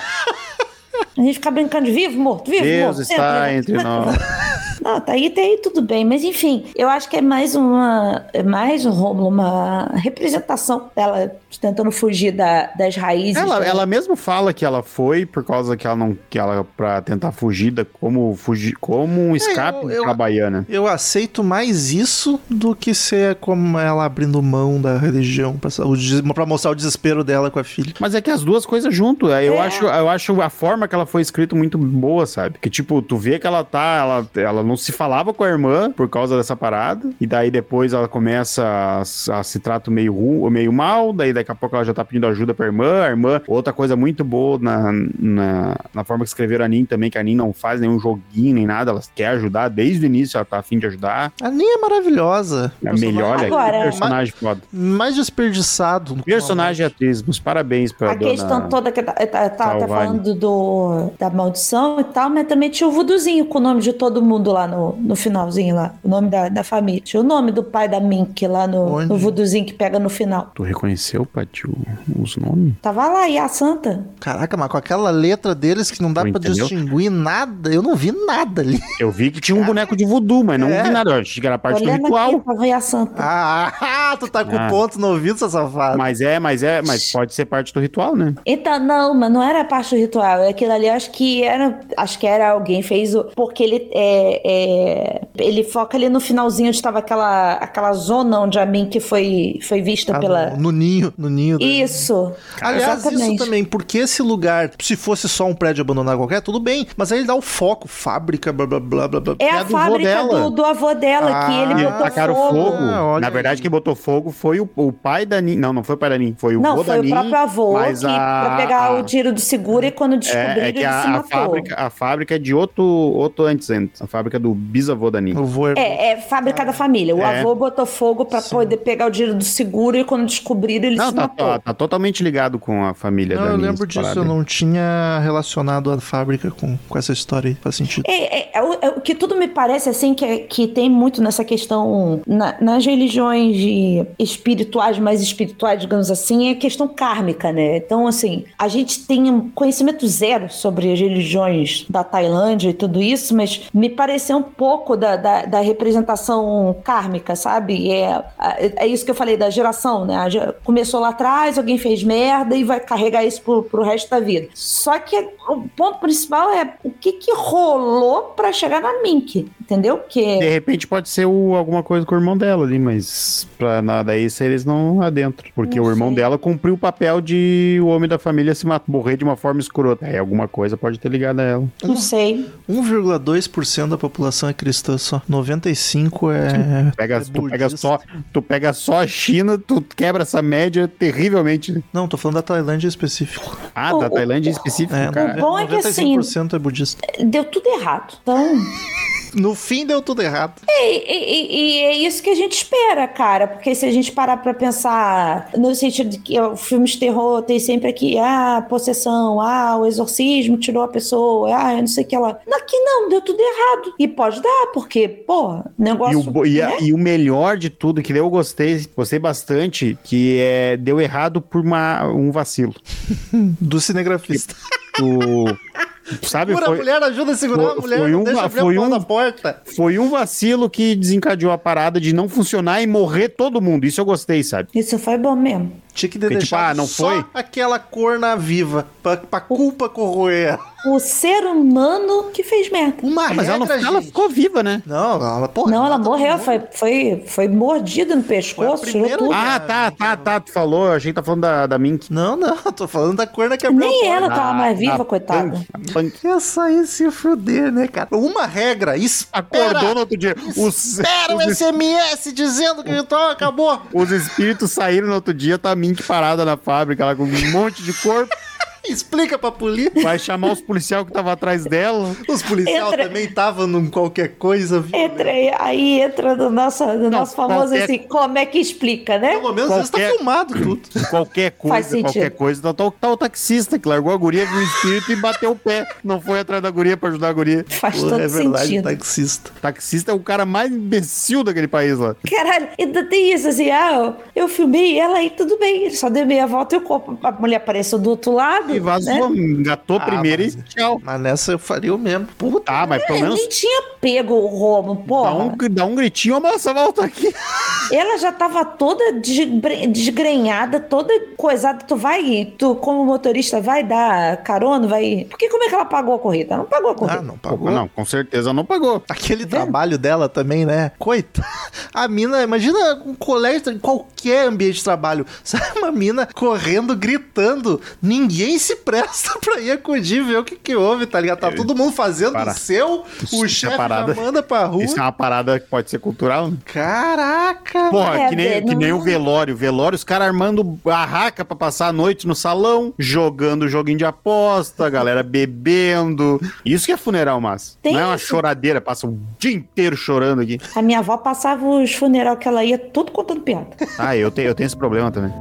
A gente fica brincando de vivo morto, vivo
Deus
morto.
está
Senta,
entre nós.
Não, tá aí, tá aí tudo bem. Mas enfim, eu acho que é mais uma. É mais um Rômulo, uma representação dela tentando fugir da, das raízes.
Ela,
dela.
ela mesmo fala que ela foi por causa que ela não. que ela. pra tentar fugir da, como, fugir, como um escape
eu- eu-
pra Baiana.
Eu aceito mais isso do que ser como ela abrindo mão da religião pra, mostrar o desespero dela com a filha.
Mas é que as duas coisas junto. Eu,
É.
acho, eu acho a forma que ela foi escrita muito boa, sabe? Que tipo, tu vê que ela tá. Ela, ela não se falava com a irmã por causa dessa parada. E daí depois ela começa a, a se tratar meio, ru- meio mal. Daí daqui a pouco ela já tá pedindo ajuda pra irmã. A irmã, outra coisa muito boa na, na, na forma que escreveram a Nin também, que a Nin não faz nenhum joguinho nem nada. Ela quer ajudar desde o início, ela tá afim de ajudar.
A Nia é maravilhosa.
É melhor, olha,
Agora-
que personagem foda.
Mais desperdiçado.
Personagem e atriz, mas parabéns pra
A
dona...
questão toda que tá, tá, tá, tá falando do, da maldição e tal, mas também tinha o vuduzinho com o nome de todo mundo lá no, no finalzinho lá. O nome da, da família. Tinha o nome do pai da Mink lá no,
Onde?
no vuduzinho que pega no final.
Tu reconheceu, Paty, os nomes?
Tava lá, e a santa.
Caraca, mas com aquela letra deles que não dá
entendeu?
distinguir nada, eu não vi nada ali.
Eu vi que tinha um boneco de voodoo, mas não
É.
vi nada. Eu achei que era parte do
Olhando
ritual.
aqui, a santa.
Ah, tu tá com
Ah.
ponto no ouvido, seu safado.
Mas é, mas é, mas pode ser parte do ritual, né?
Então, não, mas não era parte do ritual. Aquilo ali, acho que era. Acho que era alguém fez o. Porque ele é. É- ele foca ali no finalzinho onde estava aquela, aquela zona onde a Mink foi, foi vista
Ah,
pela.
no, no ninho, no ninho. da-
Isso.
Aliás, isso
Exatamente.
também, porque esse lugar, se fosse só um prédio abandonado qualquer, tudo bem. Mas aí ele dá o foco, fábrica, blá blá blá blá blá.
É
a
a fábrica
dela.
do, do avô dela, que
Ah,
ele
E
botou
tacaram
fogo.
fogo.
Ah, olha
Na verdade,
aí.
quem botou fogo foi o, o pai da Nin. Não, não foi o pai da Nin. Foi o
Não, foi
da
o
Nin.
próprio avô
mas
que,
a-
pra pegar
a-
o tiro do seguro e quando descobriram,
É, é que
ele se
a, a
matou.
fábrica, a fábrica é de outro, outro antes, antes. A fábrica do bisavô da.
Eu vou.
É, é fábrica da família. O
É.
avô botou fogo pra poder pegar o dinheiro do seguro e quando descobriram, ele
Não,
se
tá,
matou.
tá, tá totalmente ligado com a família
Não,
da
eu lembro disso, eu não tinha relacionado a fábrica com, com essa história aí, faz sentido.
É, é, é o, é o que tudo me parece assim que, é- que tem muito nessa questão na- nas religiões de espirituais, mais espirituais, digamos assim, é a questão kármica, né? Então, assim, a gente tem um conhecimento zero sobre as religiões da Tailândia e tudo isso, mas me pareceu um pouco da, da, da representação kármica, sabe? É, é isso que eu falei da geração, né? Começou lá atrás, alguém fez merda e vai carregar isso pro, pro resto da vida. Só que o ponto principal é o que que rolou pra chegar na Mink, entendeu? Que
De repente pode ser o- alguma coisa com o irmão dela ali, mas pra nada isso eles não adentram. Porque
Não
o irmão
sei.
dela cumpriu o papel de o homem da família se matar, morrer de uma forma escrota. Aí alguma coisa pode ter ligado a ela.
não sei.
1,2% da população é cristã só. 95 é.
Pega,
é
tu, pega só, tu pega só a China, tu quebra essa média terrivelmente.
Não, tô falando da Tailândia em específico.
Ah,
O-
da
o-
Tailândia em específico,
É,
cara.
bom é que assim-
95% é budista.
Deu tudo errado. Então,
No fim deu tudo errado.
e, e- e é isso que a gente espera, cara. Porque se a gente parar pra pensar no sentido de que o filme de terror tem sempre aqui, ah, possessão, ah, o exorcismo tirou a pessoa, ah, eu não sei o que ela. Aqui não, deu tudo errado. E pode dar, porque, pô,
E
negócio.
o, bo- e, a-
né?
e o melhor de tudo, que eu gostei, gostei bastante, que é, deu errado por uma, um vacilo.
Do cinegrafista.
O, sabe,
Segura a
foi,
mulher, ajuda a segurar
foi-
a mulher.
foi
não
um-
deixa abrir
foi
a
um-
da porta.
foi um vacilo que desencadeou a parada de não funcionar e morrer todo mundo. Isso eu gostei, sabe?
Isso foi bom mesmo.
Tinha que ter
Porque, tipo,
deixado
ah, não
só
foi?
aquela cor na viva. Pra, pra culpa corroer.
O ser humano que fez merda.
Uma
Ah, mas ela, não,
regra,
ela
gente.
ficou viva, né?
Não, ela, porra,
Não, ela morreu, foi, foi, foi mordida no pescoço,
Foi a
tirou
primeira-
tudo.
Ah, tá, tá, tá. Tu falou, achei que tá falando da, da Mink.
Não, não, tô falando da cor na que abriu
Nem
a
ela tava mais viva,
Da
coitada.
Punk, a Punk.
Essa aí se fuder, né, cara? Uma regra, espera.
Acordou no outro dia. Os,
Espera o SMS dizendo que então acabou.
os espíritos saíram no outro dia, tá a Mink parada na fábrica, lá com um monte de corpo.
Explica pra polícia.
Vai chamar os policiais que estavam atrás dela.
Os policiais
Entra-
também estavam num qualquer coisa, viu?
Entra aí, aí entra do nosso, do nosso famoso
qualquer-
assim, como é que explica, né?
Pelo menos isso tá
Qualquer-
filmado tudo.
Qualquer coisa, qualquer coisa. Tá, tá, tá o taxista que largou a guria, viu o espírito e bateu o pé. Não foi atrás da guria pra ajudar a guria.
Faz
Porra,
todo
é verdade,
sentido.
taxista.
Taxista é o cara mais imbecil daquele país lá.
Caralho, ainda tem isso assim, ah, eu filmei ela aí, tudo bem. Ele só deu meia volta e o corpo, a mulher apareceu do outro lado.
E vazou,
né?
engatou
Ah,
primeiro
mas-
e tchau.
Mas nessa eu faria o mesmo. Puta.
Tá, mas pelo
É,
menos
nem tinha pego o Romo,
dá
porra.
um, dá um gritinho, a moça volta aqui.
Ela já tava toda desgre- desgrenhada, toda coisada. Tu vai, tu como motorista, vai dar carona, vai... Porque como é que ela pagou a corrida? Ela não pagou a corrida.
Ah, não pagou.
Não, com certeza não pagou.
Aquele trabalho dela também, né? Coitada. A mina, imagina um colégio, em qualquer ambiente de trabalho. Sabe uma mina correndo, gritando. Ninguém se presta pra ir acudir, ver o que que houve, tá ligado? Tá todo mundo fazendo
Para.
o seu,
Isso
o
é
chefe já
parada.
manda pra rua.
Isso é uma parada que pode ser cultural, né?
Caraca!
Porra,
É,
que, nem, que nem o velório. Velório, os caras armando barraca pra passar a noite no salão, jogando joguinho de aposta, a galera bebendo. Isso que é funeral, mas
Tem
Não é uma
isso.
choradeira, passa o dia inteiro chorando aqui.
A minha avó passava os funeral que ela ia, tudo contando piada.
Ah, eu tenho, eu tenho esse problema também.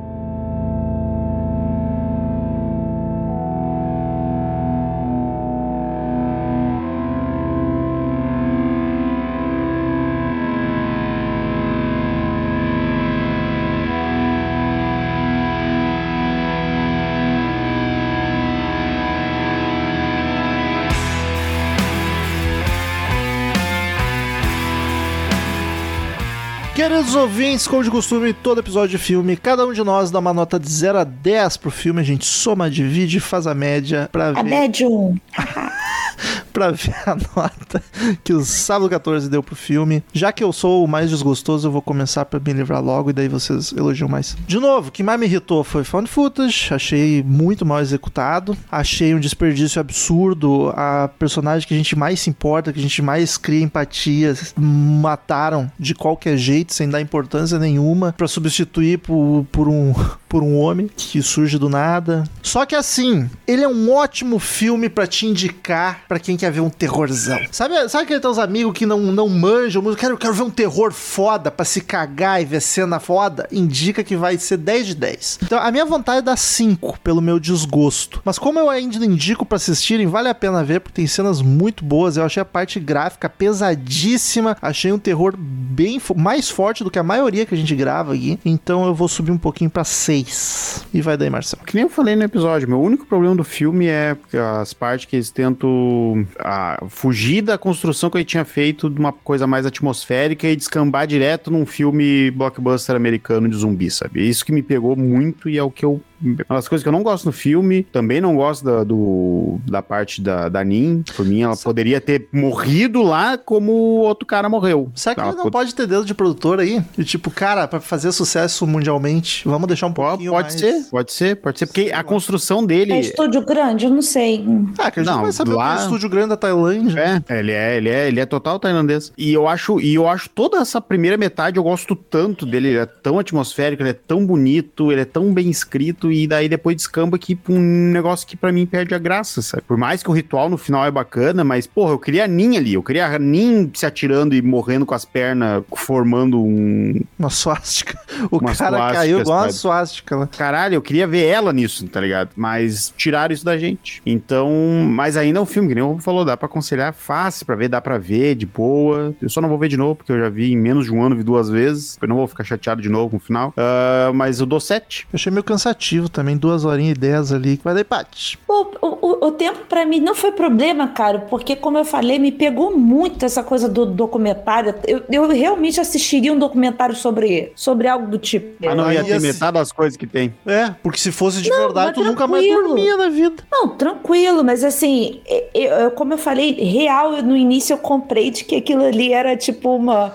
Queridos ouvintes, como de costume, todo episódio de filme, cada um de nós dá uma nota de 0 a 10 pro filme, a gente soma, divide e faz a média pra
A
ver,
médium.
pra ver a nota que o Sábado 14 deu pro filme. Já que eu sou o mais desgostoso, eu vou começar pra me livrar logo e daí vocês elogiam mais. De novo, o que mais me irritou foi Found Footage, achei muito mal executado, achei um desperdício absurdo, a personagem que a gente mais se importa, que a gente mais cria empatia, mataram de qualquer jeito, sem dar importância nenhuma, pra substituir por, por um por um homem que surge do nada. Só que assim, ele é um ótimo filme pra te indicar pra quem ver um terrorzão. Sabe, sabe aqueles teus amigos que não, não manjam, mas eu quero, quero ver um terror foda pra se cagar e ver cena foda? Indica que vai ser 10 de 10. Então, a minha vontade é dar 5 pelo meu desgosto. Mas como eu ainda indico pra assistirem, vale a pena ver porque tem cenas muito boas. Eu achei a parte gráfica pesadíssima, achei um terror bem mais forte do que a maioria que a gente grava aqui. Então eu vou subir um pouquinho pra 6. E vai daí, Marcelo.
Que nem eu falei no episódio, meu único problema do filme é as partes que eles tentam ah, fugir da construção que ele tinha feito de uma coisa mais atmosférica e descambar direto num filme blockbuster americano de zumbi, sabe? É Isso que me pegou muito e é o que eu. Uma das coisas que eu não gosto no filme, também não gosto da, do, da parte da, da Nin. Por mim, ela poderia ter morrido lá como o outro cara morreu.
Será que
Ela
ele não
pod-
pode ter dedo de produtor aí? E tipo, cara, pra fazer sucesso mundialmente, vamos deixar um
Pode,
pouquinho
pode
mais...
ser, pode ser, pode ser, porque a construção dele.
É estúdio grande? Eu não sei.
Ah, que a gente
Não,
vai saber
lá-
lá... um estúdio grande da Tailândia.
É, ele é, ele é, ele é total tailandês. E eu acho, e eu acho toda essa primeira metade eu gosto tanto dele, ele é tão atmosférico, ele é tão bonito, ele é tão bem escrito e daí depois descamba aqui pra um negócio que pra mim perde a graça, sabe? Por mais que o ritual no final é bacana, mas porra, eu queria a Nin ali, eu queria a Nin se atirando e morrendo com as pernas, formando um
Uma suástica. O
Umas
cara
suásticas,
caiu igual uma suástica lá.
Caralho, eu queria ver ela nisso, tá ligado? Mas tiraram isso da gente. Então, mas ainda é um filme, que nem o Robo falou, dá pra aconselhar fácil pra ver, dá pra ver de boa. Eu só não vou ver de novo, porque eu já vi em menos de um ano, vi duas vezes. Eu não vou ficar chateado de novo com o final. Ah, mas eu dou sete.
Eu achei meio cansativo também, duas horinhas e dez ali. Vai daí, Paty.
O, o, o tempo pra mim não foi problema, cara, porque como eu falei, me pegou muito essa coisa do documentário. Eu, eu realmente assistiria um documentário sobre, sobre algo do tipo.
Ah, não ia ter metade das coisas que tem.
É, porque se fosse de verdade,
mas
tu nunca mais dormia na vida.
Não, tranquilo, mas assim, eu, eu- como eu falei, real, eu- no início eu comprei de que aquilo ali era tipo uma.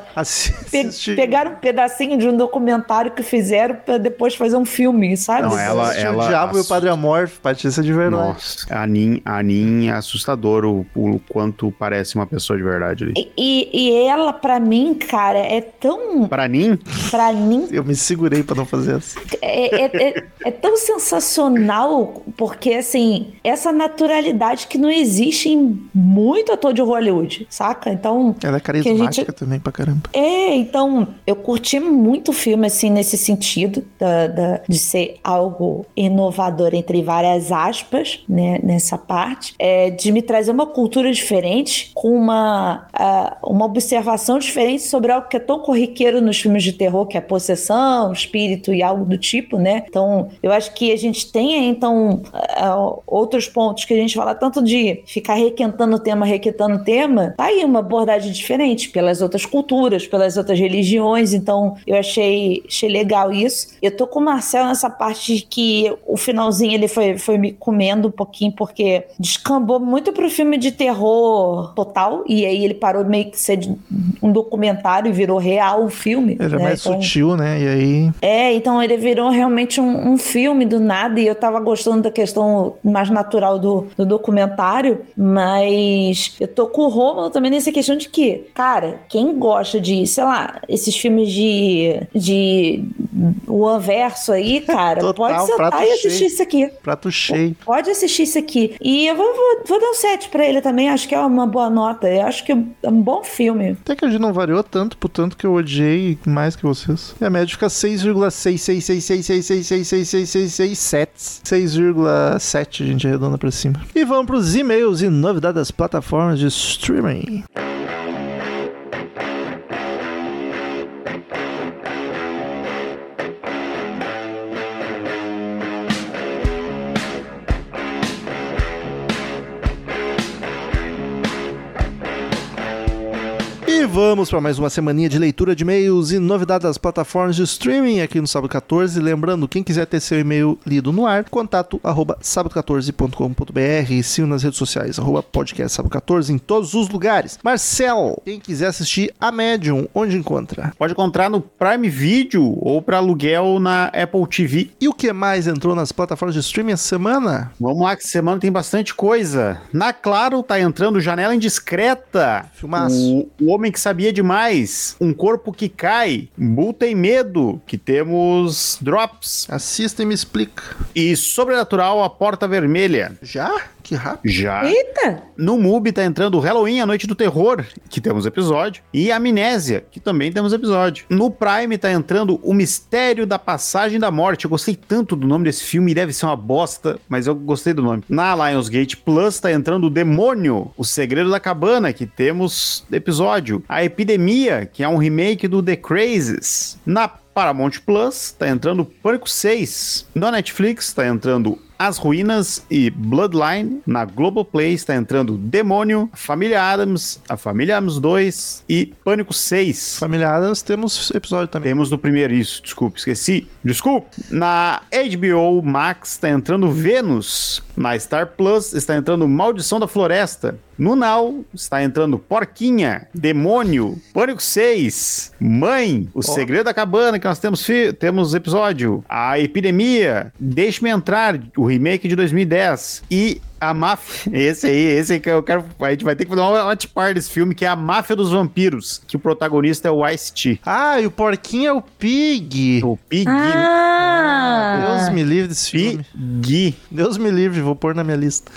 Pe
assistir-
pegaram um pedacinho de um documentário que fizeram pra depois fazer um filme, sabe?
Não, ela- ela-
O Diabo e o Padre isso é de verdade.
Nossa, a Nin, a Nin é assustador o, o quanto parece uma pessoa de verdade ali.
E, e- e ela, pra mim, cara, é tão.
Pra Nin,
Pra mim,
Eu me segurei pra não fazer isso.
é, é- é- é tão sensacional, porque, assim, essa naturalidade que não existe em muito ator de Hollywood, saca? Então.
Ela é
que a gente-
carismática também pra caramba.
É, então, eu curti muito o filme, assim, nesse sentido, da, da- de ser algo inovador, entre várias aspas, né, nessa parte, é, de me trazer uma cultura diferente, com uma, uh, uma observação diferente sobre algo que é tão corriqueiro nos filmes de terror, que é possessão, espírito e algo do tipo, né? Então, eu acho que a gente tem, então, uh, outros pontos que a gente fala tanto de ficar requentando o tema, requentando o tema, tá aí uma abordagem diferente pelas outras culturas, pelas outras religiões, então eu achei, achei legal isso. Eu tô com o Marcel nessa parte de que o finalzinho ele foi, foi me comendo um pouquinho, porque descambou muito pro filme de terror total, e aí ele parou meio que ser um documentário e virou real um filme.
Ele é né? é mais então, sutil, né? E aí.
É, então ele virou realmente um, um, filme do nada, e eu tava gostando da questão mais natural do, do documentário, mas eu tô com o Romulo também nessa questão de que, cara, quem gosta de, sei lá, esses filmes de. de o anverso aí, cara, Total, pode sentar e assistir isso aqui.
Prato cheio.
Pode assistir isso aqui. E eu vou, vou, vou dar um 7 pra ele também, acho que é uma boa nota. Eu acho que é um bom filme.
Até que a gente não variou tanto, por tanto que eu odiei mais que vocês. E a média fica 6,66666666667. 6,7 a gente arredonda pra cima. E vamos pros e-mails e novidades das plataformas de streaming. Vamos para mais uma semaninha de leitura de e-mails e novidades das plataformas de streaming aqui no Sábado 14. Lembrando, quem quiser ter seu e-mail lido no ar, contato arroba sábado14.com.br e siga nas redes sociais, arroba podcast sábado 14 em todos os lugares. Marcel, quem quiser assistir a Medium, onde encontra?
Pode encontrar no Prime Video ou para aluguel na Apple TV.
E o que mais entrou nas plataformas de streaming essa semana?
Vamos lá, que semana tem bastante coisa. Na Claro tá entrando Janela Indiscreta.
Filmaço.
O, o Homem que que sabia demais. Um corpo que cai. Bull tem medo. Que temos Drops.
Assista e me explica.
E Sobrenatural, a Porta Vermelha.
Já? Que rápido.
Já.
Eita!
No MUBI tá entrando Halloween, a Noite do Terror, que temos episódio. E Amnésia, que também temos episódio. No Prime tá entrando O Mistério da Passagem da Morte. Eu gostei tanto do nome desse filme, deve ser uma bosta, mas eu gostei do nome. Na Lionsgate Plus tá entrando O Demônio, O Segredo da Cabana, que temos episódio. A Epidemia, que é um remake do The Crazes. Na Paramount Plus tá entrando Pânico 6. Na Netflix tá entrando as Ruínas e Bloodline. Na Globoplay está entrando Demônio, Família Adams, A Família Adams 2 e Pânico 6.
Família Adams temos episódio também.
Temos no primeiro, isso, desculpe, esqueci. Desculpe. Na HBO Max está entrando Vênus. Na Star Plus está entrando Maldição da Floresta. No Now está entrando Porquinha, Demônio, Pânico 6, Mãe, O oh. Segredo da Cabana, que nós temos, temos episódio, A Epidemia, Deixe-me Entrar, o remake de 2010, e a máfia. Esse aí, esse aí que eu quero. A gente vai ter que fazer uma watch party desse filme, que é a máfia dos vampiros. Que o protagonista é o Ice-T.
Ah, e o porquinho é o Pig.
O Pig.
Ah,
Deus me livre desse filme.
Pig.
Deus me livre, vou pôr na minha lista.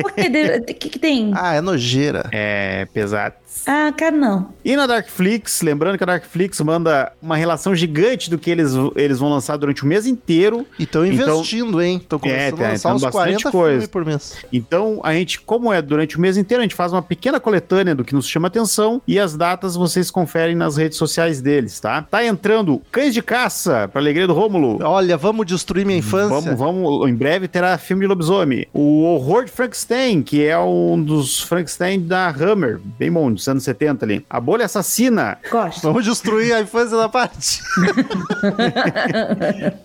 Por que? O que, que tem?
Ah, é nojeira.
É pesado.
Ah, quero não.
E na Darkflix, lembrando que a Darkflix manda uma relação gigante do que eles, eles vão lançar durante o mês inteiro.
E estão investindo, então, hein? Estão começando é, a lançar uns 40 coisa. por mês.
Então, a gente, como é durante o mês inteiro, a gente faz uma pequena coletânea do que nos chama atenção e as datas vocês conferem nas redes sociais deles, tá? Tá entrando Cães de Caça, pra alegria do Rômulo.
Olha, vamos destruir minha infância.
Vamos, vamos, em breve terá filme de lobisomem. O Horror de Frankenstein, que é um dos Frankenstein da Hammer, bem bom, dos anos 70 ali. A Bolha Assassina.
Gosto.
Vamos destruir a infância da parte.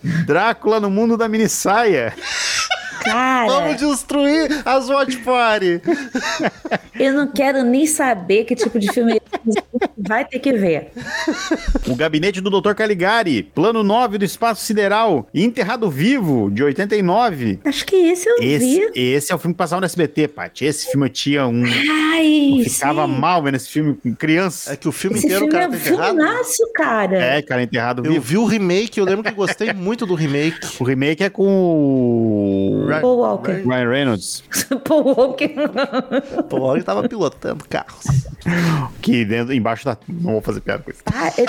Drácula no mundo da mini saia.
Cara.
Vamos destruir as Watch Party.
Eu não quero nem saber que tipo de filme vai ter que ver.
O Gabinete do Dr. Caligari, Plano 9 do Espaço Sideral, Enterrado Vivo, de 89.
Acho que esse eu
esse,
vi.
Esse é o filme que passava no SBT, Paty. Esse filme tinha um...
Ai,
eu ficava sim. mal vendo esse filme com criança.
É que o filme
esse
inteiro
filme
o cara
é
tá enterrado.
Filmaço, cara.
É, cara, Enterrado
eu
Vivo.
Eu vi o remake, eu lembro que gostei muito do remake.
O remake é com o...
Paul Walker.
Ryan Reynolds.
Paul Walker.
Paul Walker tava pilotando carros.
Que dentro, embaixo da... Não vou fazer piada com isso.
Ah, eu...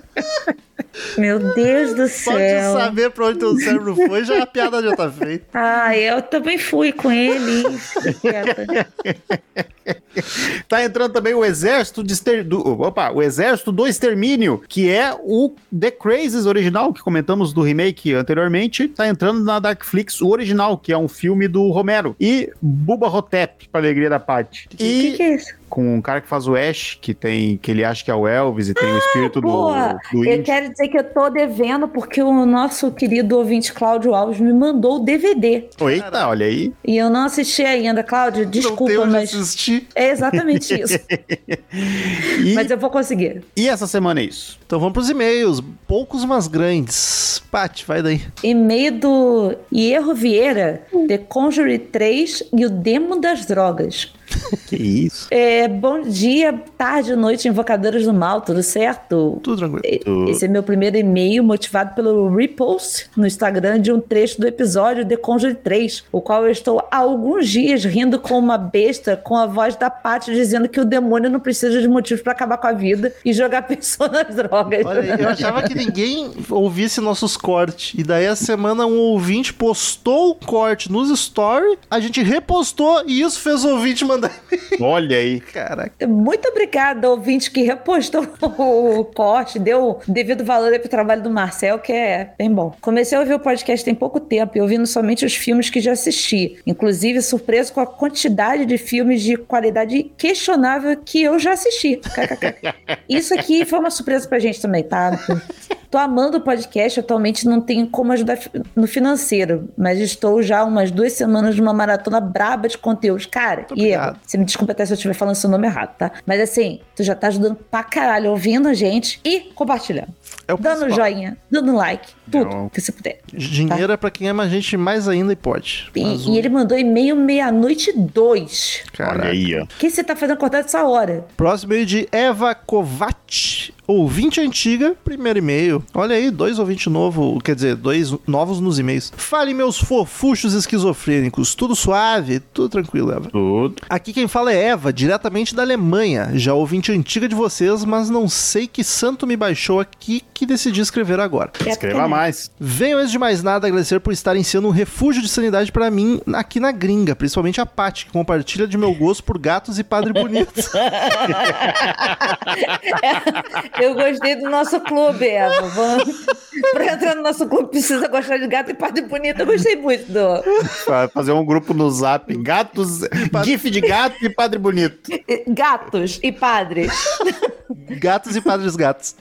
Meu Deus do céu.
Pode saber pra onde teu cérebro foi, já a piada já tá feita.
Ah, eu também fui com ele.
tá entrando também o exército de exter... do... Opa, o exército do extermínio, que é o The Crazes original, que comentamos do remake anteriormente. Tá entrando na Darkflix o original, que é um filme do Romero. E Buba Hotep, pra alegria da Paty.
O que, que é isso?
com um cara que faz o Ash, que tem que ele acha que é o Elvis e tem o espírito do, do
Eu quero dizer que eu tô devendo porque o nosso querido ouvinte Cláudio Alves me mandou o DVD.
Eita, olha aí.
E eu não assisti ainda, Cláudio, desculpa,
não
mas
assistir.
é exatamente isso.
E,
mas eu vou conseguir.
e essa semana é isso.
Então vamos pros e-mails. Poucos, mas grandes. Paty, vai daí.
E-mail do Hierro Vieira, The Conjuring 3 e o Demo das Drogas.
Que isso?
É, bom dia, tarde, noite, invocadores do mal, tudo certo?
Tudo tranquilo.
Tudo.
Esse é meu primeiro e-mail motivado pelo repost no Instagram de um trecho do episódio The Conjuring 3, o qual eu estou há alguns dias rindo com uma besta com a voz da Paty dizendo que o demônio não precisa de motivos pra acabar com a vida e jogar a pessoa nas drogas.
Olha, eu achava que ninguém ouvisse nossos cortes. E daí a semana um ouvinte postou o corte nos stories, a gente repostou e isso fez o ouvinte mandar.
Olha aí.
Caraca.
Muito obrigada, ouvinte, que repostou o corte, deu devido valor aí pro trabalho do Marcel, que é bem bom. Comecei a ouvir o podcast tem pouco tempo e ouvindo somente os filmes que já assisti. Inclusive, surpreso com a quantidade de filmes de qualidade questionável que eu já assisti. Isso aqui foi uma surpresa pra gente também, tá? Tô amando o podcast, atualmente não tenho como ajudar no financeiro, mas estou já umas duas semanas numa maratona braba de conteúdos. Cara, e você me desculpa até se eu estiver falando seu nome errado, tá? Mas assim, tu já tá ajudando pra caralho, ouvindo a gente e compartilhando.
É o
dando
principal.
joinha, dando like, tudo
Não.
que você puder.
Dinheiro é pra quem ama a gente mais ainda e pode.
E, e ele mandou e-mail meia-noite dois.
Caraca.
Olha aí, ó.
O que você tá fazendo acordar dessa hora?
Próximo e-mail de Eva Kovac. Ouvinte antiga, primeiro e-mail. Olha aí, dois ouvintes novos, quer dizer, dois novos nos e-mails. Fale, meus fofuchos esquizofrênicos. Tudo suave? Tudo tranquilo, Eva.
Tudo.
Aqui quem fala é Eva, diretamente da Alemanha. Já ouvinte antiga de vocês, mas não sei que santo me baixou aqui que decidi escrever agora.
Escreva mais.
Venho antes de mais nada agradecer por estarem sendo um refúgio de sanidade pra mim aqui na gringa, principalmente a Paty, que compartilha de meu gosto por gatos e padre bonito.
Eu gostei do nosso clube, Eva. Vamos... pra entrar no nosso clube precisa gostar de gato e parte bonita. Eu gostei muito do.
Fazer um grupo no zap. Gatos, gif de gato e padre bonito.
Gatos e padres.
Gatos e padres gatos.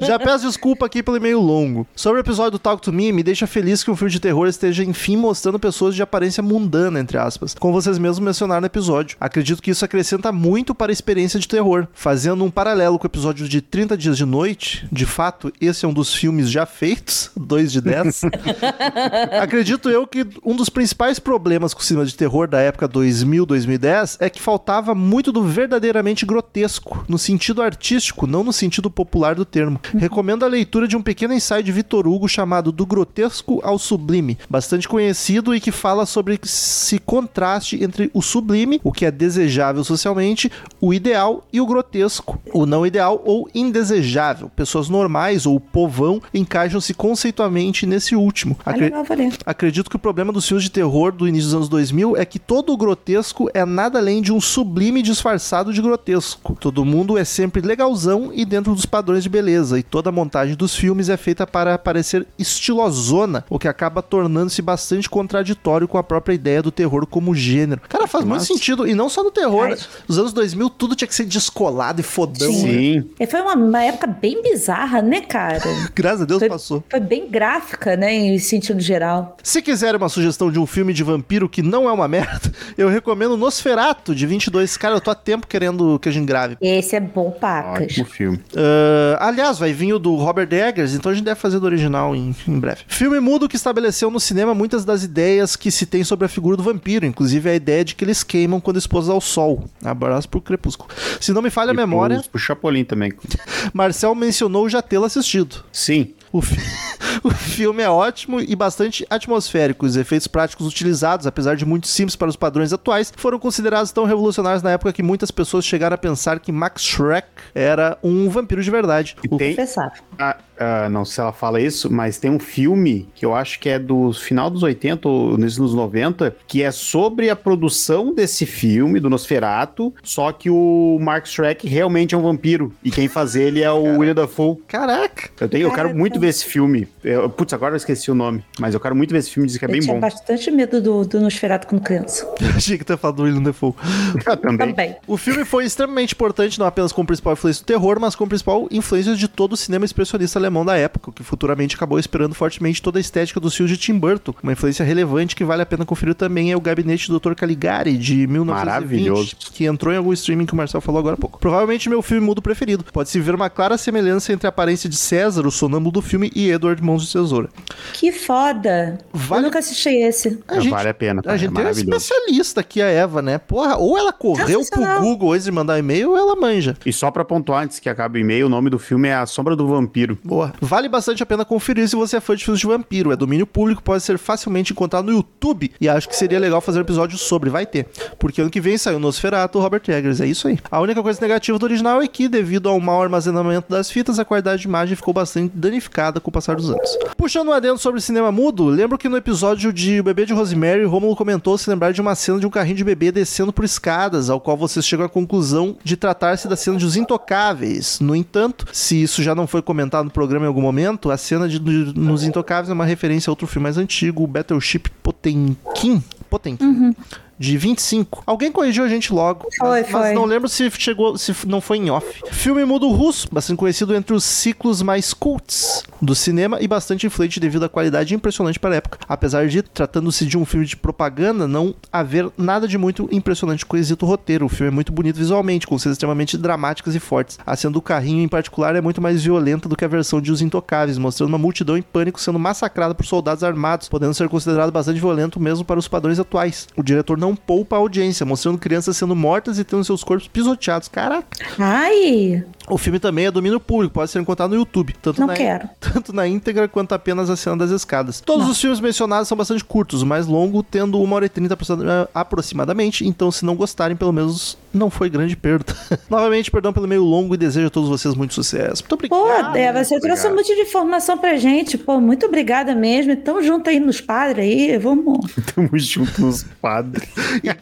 Já peço desculpa aqui pelo e-mail longo. Sobre o episódio do Talk to Me, me deixa feliz que um filme de terror esteja enfim mostrando pessoas de aparência mundana, entre aspas, como vocês mesmos mencionaram no episódio. Acredito que isso acrescenta muito para a experiência de terror. Fazendo um paralelo com o episódio de 30 Dias de Noite, de fato, esse é um dos filmes já feitos, 2 de 10. Acredito eu que um dos principais problemas com o cinema de terror da época 2000-2010 é que faltava muito do verdadeiramente grotesco, no sentido artístico, não no sentido popular do termo. Recomendo a leitura de um pequeno ensaio de Vitor Hugo chamado Do Grotesco ao Sublime, bastante conhecido e que fala sobre esse contraste entre o sublime, o que é desejável socialmente, o ideal e o grotesco, o não ideal ou indesejável. Pessoas normais ou povão encaixam-se conceitualmente nesse último. Acre-. Acredito que o problema dos filmes de terror do início dos anos 2000 é que todo o grotesco é nada além de um sublime disfarçado de grotesco. Todo mundo é sempre legalzão e dentro dos padrões de beleza, e toda a montagem dos filmes é feita para parecer estilosona, o que acaba tornando-se bastante contraditório com a própria ideia do terror como gênero. Cara, faz muito
Massa.
sentido, e não só no terror.
Faz.
Nos anos 2000 tudo tinha que ser descolado e fodão.
Sim.
né?
E foi uma, uma época bem bizarra, né, cara?
Graças a Deus
Foi,
passou.
foi bem gráfica, né, em sentido geral.
Se quiser uma sugestão de um filme de vampiro que não é uma merda, eu recomendo Nosferato, de 22. Cara, eu tô há tempo querendo que a gente grave.
Esse é bom, pacas.
Ótimo filme.
Ah, aliás, vai vir o do Robert Eggers, então a gente deve fazer do original em, em breve. Filme mudo que estabeleceu no cinema muitas das ideias que se tem sobre a figura do vampiro, inclusive a ideia de que eles queimam quando expostos ao sol. Abraço pro crepúsculo. Se não me falha a
E
memória,
pro- Pro Chapolin também.
Marcel mencionou já tê-lo assistido.
Sim.
O, fi- o filme é ótimo e bastante atmosférico. Os efeitos práticos utilizados, apesar de muito simples para os padrões atuais, foram considerados tão revolucionários na época que muitas pessoas chegaram a pensar que Max Shrek era um vampiro de verdade.
E tem, ah, ah, não sei se ela fala isso, mas tem um filme que eu acho que é do final dos 80 ou nos 90, que é sobre a produção desse filme, do Nosferatu, só que o Mark Shrek realmente é um vampiro. E quem faz ele é o Caraca. William Dafoe.
Caraca!
Eu, tenho, eu quero muito ver esse filme. Eu, putz, agora eu esqueci o nome, mas eu quero muito ver esse filme, diz que é eu bem bom. Eu tinha
bastante medo do, do Nosferatu quando criança.
Achei que tu ia falar do William Dafoe.
Eu também. também.
O filme foi extremamente importante, não apenas como principal influência do terror, mas como principal influência de todo o cinema expressionista alemão da época, que futuramente acabou inspirando fortemente toda a estética dos filmes de Tim Burton. Uma influência relevante que vale a pena conferir também é o Gabinete do Dr. Caligari, de 1920, que entrou em algum streaming que o Marcel falou agora há pouco. Provavelmente meu filme mudo preferido. Pode-se ver uma clara semelhança entre a aparência de César, o sonâmbulo do filme, e Edward Mãos de Tesoura.
Que foda! Vale... Eu nunca assisti esse.
A gente, vale a pena.
A gente é tem uma especialista aqui, a Eva, né? Porra, ou ela correu pro Google antes de mandar e-mail, ou ela manja.
E só pra pontuar, antes que acabe o e-mail, o nome do filme é A Sombra do Vampiro.
Boa. Vale bastante a pena conferir se você é fã de filmes de vampiro. É domínio público, pode ser facilmente encontrado no YouTube. E acho que seria legal fazer um episódio sobre. Vai ter. Porque ano que vem saiu Nosferatu, Robert Eggers. É isso aí. A única coisa negativa do original é que, devido ao mau armazenamento das fitas, a qualidade de imagem ficou bastante danificada com o passar dos anos. Puxando um adendo sobre cinema mudo, lembro que no episódio de O Bebê de Rosemary, Romulo comentou se lembrar de uma cena de um carrinho de bebê descendo por escadas, ao qual vocês chegam à conclusão de tratar-se da cena de Os Intocáveis. No entanto, se isso já não foi comentado no programa em algum momento, a cena de, de Nos Intocáveis é uma referência a outro filme mais antigo, o Battleship Potemkin. Potemkin. Uhum de 25. Alguém corrigiu a gente logo.
Foi,
mas,
foi.
mas não lembro se chegou, se não foi em off. Filme mudo russo, bastante conhecido entre os ciclos mais cults do cinema e bastante influente devido à qualidade impressionante para a época. Apesar de, tratando-se de um filme de propaganda, não haver nada de muito impressionante com o quesito roteiro. O filme é muito bonito visualmente, com cenas extremamente dramáticas e fortes. A cena do carrinho, em particular, é muito mais violenta do que a versão de Os Intocáveis, mostrando uma multidão em pânico sendo massacrada por soldados armados, podendo ser considerado bastante violento mesmo para os padrões atuais. O diretor não não poupa a audiência, mostrando crianças sendo mortas e tendo seus corpos pisoteados. Caraca.
Ai!
O filme também é domínio público, pode ser encontrado no YouTube. Tanto
não
na,
quero.
Tanto na íntegra quanto apenas a cena das escadas. Todos não. os filmes mencionados são bastante curtos, o mais longo tendo 1 hora e 30 aproximadamente, então se não gostarem, pelo menos não foi grande perda. Novamente, perdão pelo meio longo e desejo a todos vocês muito sucesso. Muito obrigado.
Pô, Deva, você trouxe muito de informação pra gente. Pô, muito obrigada mesmo. Tamo junto aí nos padres aí, vamos.
Tamo junto nos padres.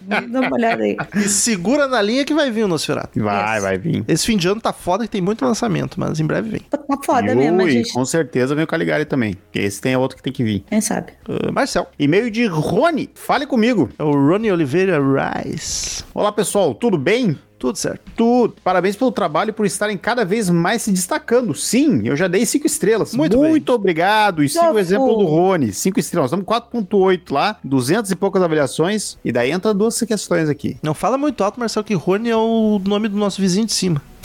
Dá uma olhada aí.
E segura na linha que vai vir o Nosferatu.
Vai, yes. vai vir.
Esse fim de ano tá foda foda que tem muito lançamento, mas em breve vem.
Tá foda mesmo,
a gente... com certeza vem o Caligari também. Esse tem outro que tem que vir.
Quem sabe?
Uh, Marcel.
E-mail de Rony. Fale comigo.
É o Rony Oliveira Rice.
Olá, pessoal. Tudo bem?
Tudo certo.
Tudo. Parabéns pelo trabalho e por estarem cada vez mais se destacando. Sim, eu já dei cinco estrelas. Muito, Muito obrigado. E siga o exemplo do Rony. Cinco estrelas. Estamos 4.8 lá, 200 e poucas avaliações. E daí entra duas questões aqui.
Não fala muito alto, Marcelo, que Rony é o nome do nosso vizinho de cima.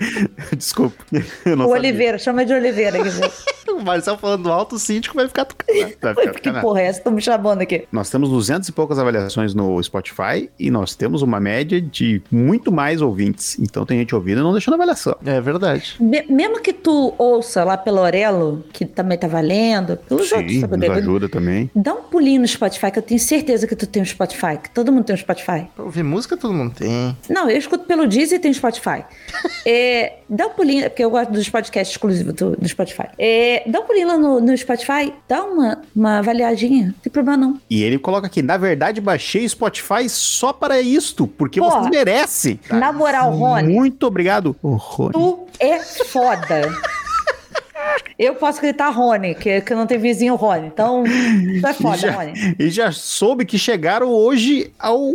Desculpa.
o Oliveira, chama de Oliveira.
o Marcel falando alto, o síndico vai ficar
tocando. Vai ficar que porra é essa? Estão me chamando aqui.
Nós temos 200 e poucas avaliações no Spotify e nós temos uma média de muito mais ouvintes. Então tem gente ouvindo e não deixando avaliação.
É verdade.
Me mesmo que tu ouça lá pelo Orelo, que também tá valendo,
pelos Sim, outros, tá nos ajuda também.
Dá um pulinho no Spotify, que eu tenho certeza que tu tem um Spotify, que todo mundo tem um Spotify.
Pra ouvir música todo mundo tem.
Não, eu escuto pelo Deezer e tenho Spotify. é, dá um pulinho, porque eu gosto dos podcasts exclusivos do, do Spotify. É, dá um pulinho lá no, no Spotify, dá uma, uma avaliadinha, não tem problema não.
E ele coloca aqui, na verdade, baixei o Spotify só para isto, porque Pô, você merece.
Na moral, Rony.
Muito obrigado, Rony.
Tu é foda. Eu posso gritar Rony, que, que não tem vizinho Rony. Então, isso é foda,
já,
Rony.
E já soube que chegaram hoje ao,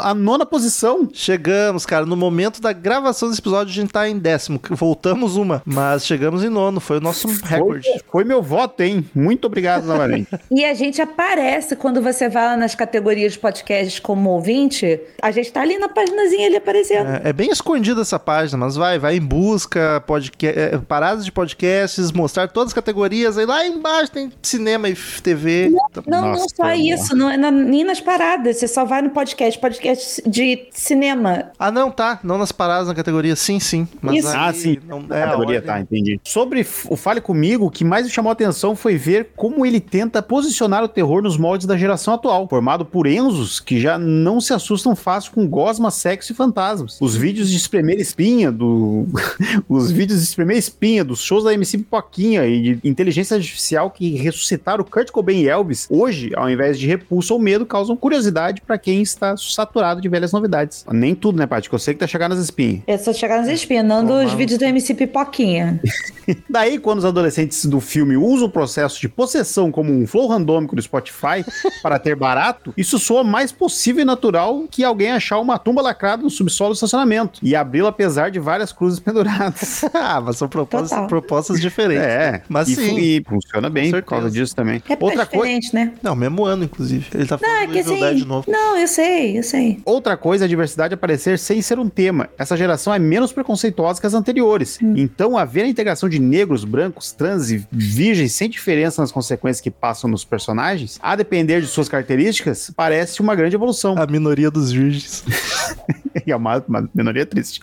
à nona posição.
Chegamos, cara. No momento da gravação desse episódio, a gente tá em décimo. Voltamos uma, mas chegamos em nono. Foi o nosso recorde.
Foi, foi meu voto, hein? Muito obrigado novamente.
e a gente aparece quando você vai lá nas categorias de podcast como ouvinte. A gente tá ali na paginazinha ali aparecendo.
É, é bem escondida essa página, mas vai, vai em busca, podcast, é, paradas de podcasts, mostrar todas as categorias. Aí lá embaixo tem cinema e TV.
Não, não, não só isso, não é na- nem nas paradas. Você só vai no podcast, podcast de cinema.
Ah, não, tá. Não nas paradas na categoria. Sim, sim. Mas
Isso.
aí
Ah, sim.
Não, é,
categoria, tá, entendi. Sobre o Fale Comigo, o que mais me chamou a atenção foi ver como ele tenta posicionar o terror nos moldes da geração atual, formado por Enzos que já não se assustam fácil com gosma, sexo e fantasmas. Os vídeos de espremer espinha do... Os vídeos de espremer espinha dos shows da MC Pipoquinha e de inteligência artificial que ressuscitaram Kurt Cobain e Elvis, hoje, ao invés de repulsa ou medo, causam curiosidade pra quem está saturado de velhas novidades. Nem tudo, né, Paty? Que eu sei que tá chegando nas espinhas.
É só chegar nas espinhas, não
Tomar
dos vídeos do MC Pipoquinha.
Daí, quando os adolescentes do filme usam o processo de possessão como um flow randômico do Spotify para ter barato, isso soa mais possível e natural que alguém achar uma tumba lacrada no subsolo do estacionamento e abri-la apesar de várias cruzes penduradas.
ah, mas são propostas, propostas diferentes.
É,
Mas
e,
sim.
e funciona bem por causa disso também.
É
Outra coisa.
diferente, né?
Não, mesmo ano, inclusive. Ele tá falando
Não, é que assim.
de novo.
Não, eu sei, eu sei.
Outra coisa é a diversidade aparecer sem ser um tema. Essa geração é menos preconceituosa que as anteriores. Então, haver a integração de negros, brancos, trans e virgens sem diferença nas consequências que passam nos personagens, a depender de suas características, parece uma grande evolução.
A minoria dos virgens.
E é uma, uma minoria triste.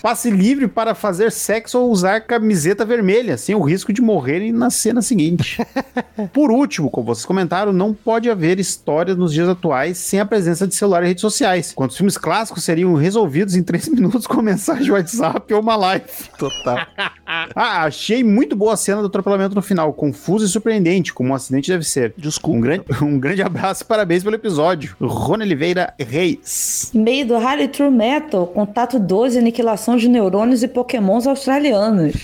Passe livre para fazer sexo ou usar camiseta vermelha, sem o risco de morrerem na cena seguinte. Por último, como vocês comentaram, não pode haver histórias nos dias atuais sem a presença de celular e redes sociais. Quando os filmes clássicos seriam resolvidos em três minutos com mensagem de WhatsApp ou uma live.
Total.
Ah, achei muito boa a cena do atropelamento no final, confusa e surpreendente, como um acidente deve ser.
Desculpa.
Um grande, um grande abraço e parabéns pelo episódio. Rony Oliveira Reis.
Meio do Rally True Metal, contato 12, aniquilação de neurônios e pokémons australianos.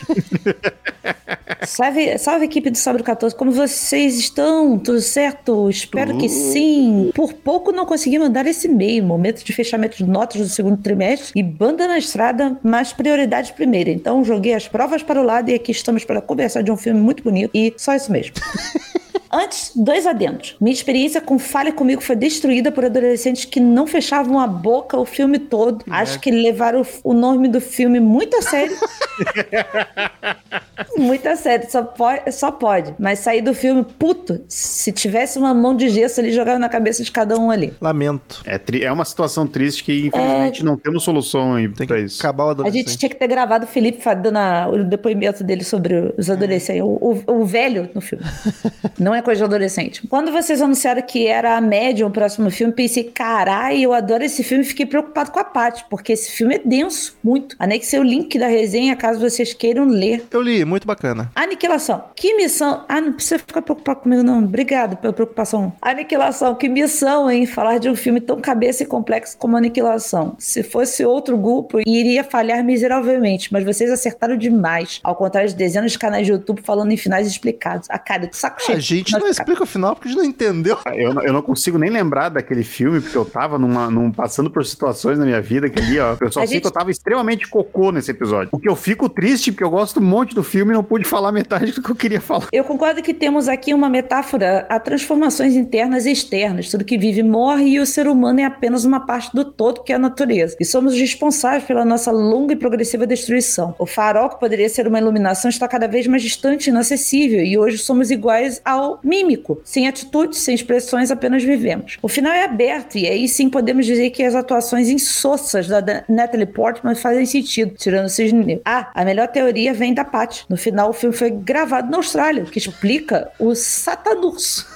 Salve, salve equipe do Sabre 14, como vocês estão? Tudo certo? Espero que sim. Por pouco não consegui mandar esse e-mail. Momento de fechamento de notas do segundo trimestre e banda na estrada, mas prioridade primeiro. Então joguei as provas para o lado e aqui estamos para conversar de um filme muito bonito e só isso mesmo. Antes, dois adendos. Minha experiência com Fale Comigo foi destruída por adolescentes que não fechavam a boca o filme todo. Acho que levaram o nome do filme muito a sério. muito a sério, só pode, só pode. Mas sair do filme, puto, se tivesse uma mão de gesso ali, jogava na cabeça de cada um ali.
Lamento.
É, tri- é uma situação triste que, infelizmente, não temos solução aí
Tem
pra
que
isso.
acabar o
A
adolescente.
gente tinha que ter gravado o Felipe dando a- o depoimento dele sobre os adolescentes, o, o- o velho no filme. Não é coisa de adolescente. Quando vocês anunciaram que era a média o próximo filme, pensei, caralho, eu adoro esse filme e fiquei preocupado com a Paty, porque esse filme é denso, muito. Anexei o link da resenha caso vocês queiram ler.
Eu li, muito bacana.
Aniquilação. Que missão. Ah, não precisa ficar preocupado comigo, não. Obrigado pela preocupação. Aniquilação. Que missão, hein? Falar de um filme tão cabeça e complexo como Aniquilação. Se fosse outro grupo, iria falhar miseravelmente, mas vocês acertaram demais. Ao contrário de dezenas de canais de YouTube falando em finais explicados. A cara do saco cheio.
A gente não explica o final porque a gente não entendeu.
Eu, não- eu não consigo nem lembrar daquele filme, porque eu tava numa, num, passando por situações na minha vida que ali, ó. Eu só
A
sei
gente-
que eu tava extremamente cocô nesse episódio. O que eu fico triste, porque eu gosto um monte do filme e não pude falar metade do que eu queria falar.
Eu concordo que temos aqui uma metáfora a transformações internas e externas. Tudo que vive morre e o ser humano é apenas uma parte do todo que é a natureza. E somos responsáveis pela nossa longa e progressiva destruição. O farol, que poderia ser uma iluminação, está cada vez mais distante e inacessível. E hoje somos iguais ao mímico. Sem atitudes, sem expressões, apenas vivemos. O final é aberto e aí sim podemos dizer que as atuações insossas da Natalie Portman fazem sentido, tirando o cisne negro. Ah, a melhor teoria vem da Paty. No final, o filme foi gravado na Austrália, o que explica o Satanus.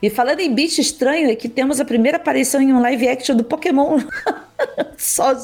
E falando em bicho estranho, é que temos a primeira aparição em um live action do Pokémon. Só.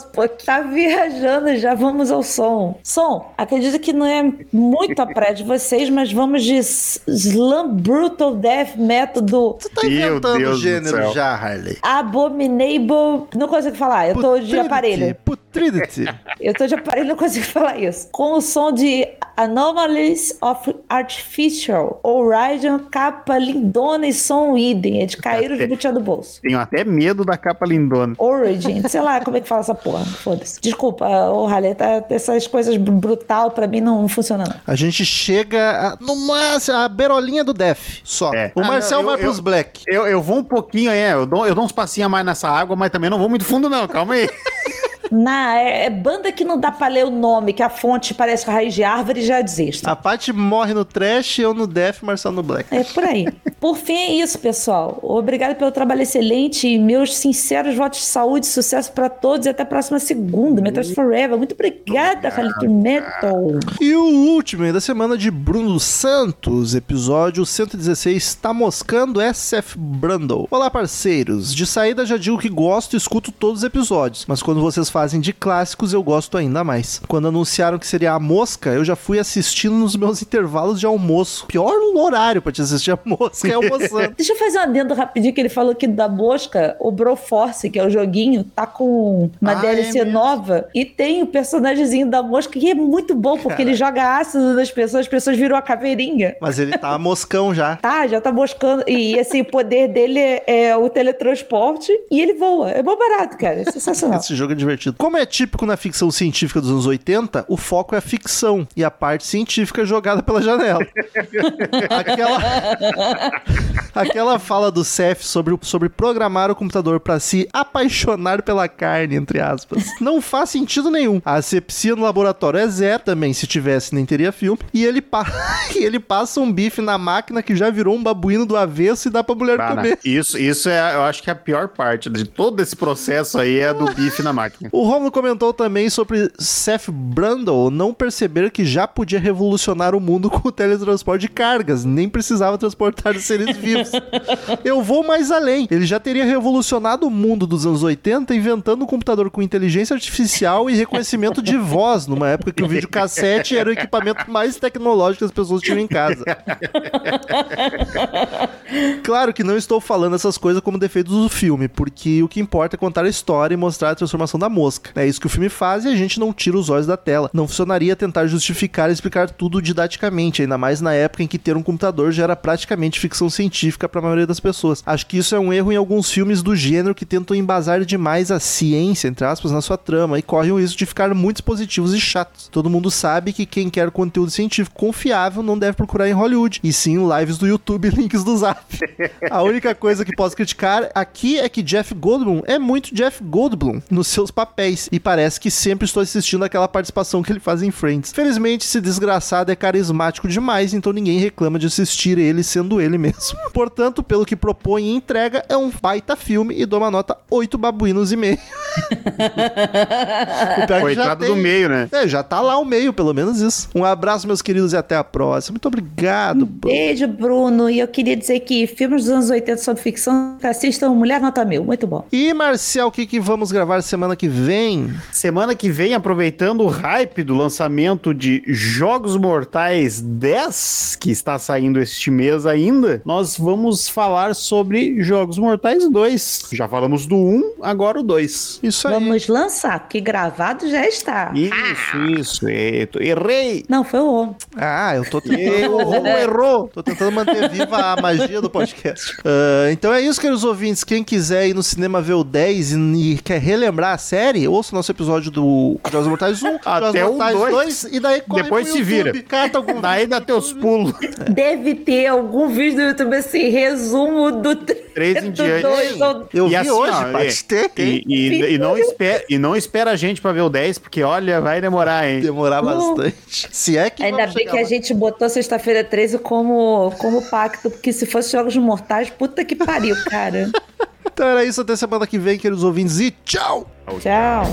Tá viajando, já vamos ao som. Som, acredito que não é muito a praia de vocês, mas vamos de Slam Brutal Death Metal do
Tu tá
Meu
inventando
Deus
gênero já, Harley.
Abominable. Não consigo falar, eu tô de aparelho.
Putridity.
Eu tô de aparelho, não consigo falar isso. Com o som de Anomalies of Artificial, Horizon, capa lindona e som idem. É de cair os butiá do bolso.
Tenho até medo da capa lindona.
Origin, sei lá como é que fala essa porra. Foda-se. Desculpa, ô Halle, tá, essas coisas br- brutal pra mim não funciona não.
A gente chega a, no máximo, a beirolinha do Def. Só.
É.
O
Ah,
Marcel
não, eu-
vai pros
eu-
Black.
Eu, eu vou um pouquinho, é, eu dou, eu dou uns passinhos a mais nessa água, mas também não vou muito fundo, não. Calma aí.
Na, é, é, banda que não dá pra ler o nome, que a fonte parece raiz de árvore, já desisto.
A Paty morre no trash, eu no death, Marcelo no black.
É por aí. Por fim, é isso, pessoal. Obrigado pelo trabalho excelente e meus sinceros votos de saúde e sucesso para todos e até a próxima segunda. Metal Forever. Muito obrigada, Calito Metal.
E o último da semana de Bruno Santos, episódio 116, Tá Moscando SF Brundle. Olá, parceiros. De saída já digo que gosto e escuto todos os episódios, mas quando vocês fazem de clássicos eu gosto ainda mais. Quando anunciaram que seria a Mosca, eu já fui assistindo nos meus intervalos de almoço. Pior horário pra te assistir a Mosca é almoçando.
Deixa eu fazer um adendo rapidinho que ele falou que da Mosca, o Broforce, que é o joguinho, tá com uma ah, DLC é nova e tem o personagemzinho da Mosca que é muito bom porque ele joga ácido nas pessoas, as pessoas viram a caveirinha.
Mas ele tá moscão já.
Tá, já tá moscando. E assim, o poder dele é, é o teletransporte e ele voa. É bom barato, cara. É sensacional.
Esse jogo é divertido. Como é típico na ficção científica dos anos 80, o foco é a ficção e a parte científica é jogada pela janela. Aquela. Aquela fala do Seth sobre, sobre programar o computador para se apaixonar pela carne, entre aspas, não faz sentido nenhum. A asepsia no laboratório é zero também, se tivesse nem teria filme. E ele, pa... ele passa um bife na máquina que já virou um babuíno do avesso e dá pra mulher Cara, comer.
Isso, isso é, eu acho que é a pior parte de todo esse processo aí é do bife na máquina.
O Romulo comentou também sobre Seth Brundle não perceber que já podia revolucionar o mundo com o teletransporte de cargas, nem precisava transportar seres vivos. Eu vou mais além. Ele já teria revolucionado o mundo dos anos 80 inventando um computador com inteligência artificial e reconhecimento de voz, numa época que o videocassete era o equipamento mais tecnológico que as pessoas tinham em casa. claro que não estou falando essas coisas como defeitos do filme, porque o que importa é contar a história e mostrar a transformação da mosca. É isso que o filme faz e a gente não tira os olhos da tela. Não funcionaria tentar justificar e explicar tudo didaticamente, ainda mais na época em que ter um computador já era praticamente ficção científica para a maioria das pessoas. Acho que isso é um erro em alguns filmes do gênero que tentam embasar demais a ciência, entre aspas, na sua trama e correm o risco de ficar muito positivos e chatos. Todo mundo sabe que quem quer conteúdo científico confiável não deve procurar em Hollywood, e sim lives do YouTube e links do Zap. A única coisa que posso criticar aqui é que Jeff Goldblum é muito Jeff Goldblum nos seus papéis, e parece que sempre estou assistindo aquela participação que ele faz em Friends. Felizmente, esse desgraçado é carismático demais, então ninguém reclama de assistir ele sendo ele mesmo. Portanto, pelo que propõe e entrega, é um baita filme e dou uma nota 8 babuínos e meio.
Coitado do meio, né?
É, já tá lá o meio, pelo menos isso. Um abraço, meus queridos, e até a próxima. Muito obrigado,
Bruno. Beijo, Bruno. E eu queria dizer que filmes dos anos 80 sobre ficção, assistam Mulher Nota Mil. Muito bom.
E, Marcial, o que, que vamos gravar semana que vem?
Semana que vem, aproveitando o hype do lançamento de Jogos Mortais 10, que está saindo este mês ainda, nós vamos falar sobre Jogos Mortais 2. Já falamos do 1, agora o 2.
Isso aí. Vamos lançar, porque gravado já está.
Isso, ah. isso. Errei.
Não, foi o
Ah, eu tô tentando. o Romo errou. Tô tentando manter viva a magia do podcast. Uh, então é isso, queridos ouvintes. Quem quiser ir no cinema ver o 10 e, e quer relembrar a série, ouça o nosso episódio do Jogos Mortais 1,
Até
Jogos
Mortais 2, 2
e daí
Depois se vira. Cata algum Daí dá teus pulos.
Deve ter algum vídeo do YouTube assim, resumo do
3 em diante.
Eu e vi assim, hoje, ó, é,
e, e, e, não espera, e não espera a gente pra ver o 10, porque olha, vai demorar, hein?
Demorar bastante. Se é que
Ainda bem que lá. a gente botou sexta-feira 13 como, como pacto, porque se fosse Jogos Mortais, puta que pariu, cara.
então era isso, até semana que vem, queridos ouvintes, e tchau!
Tchau!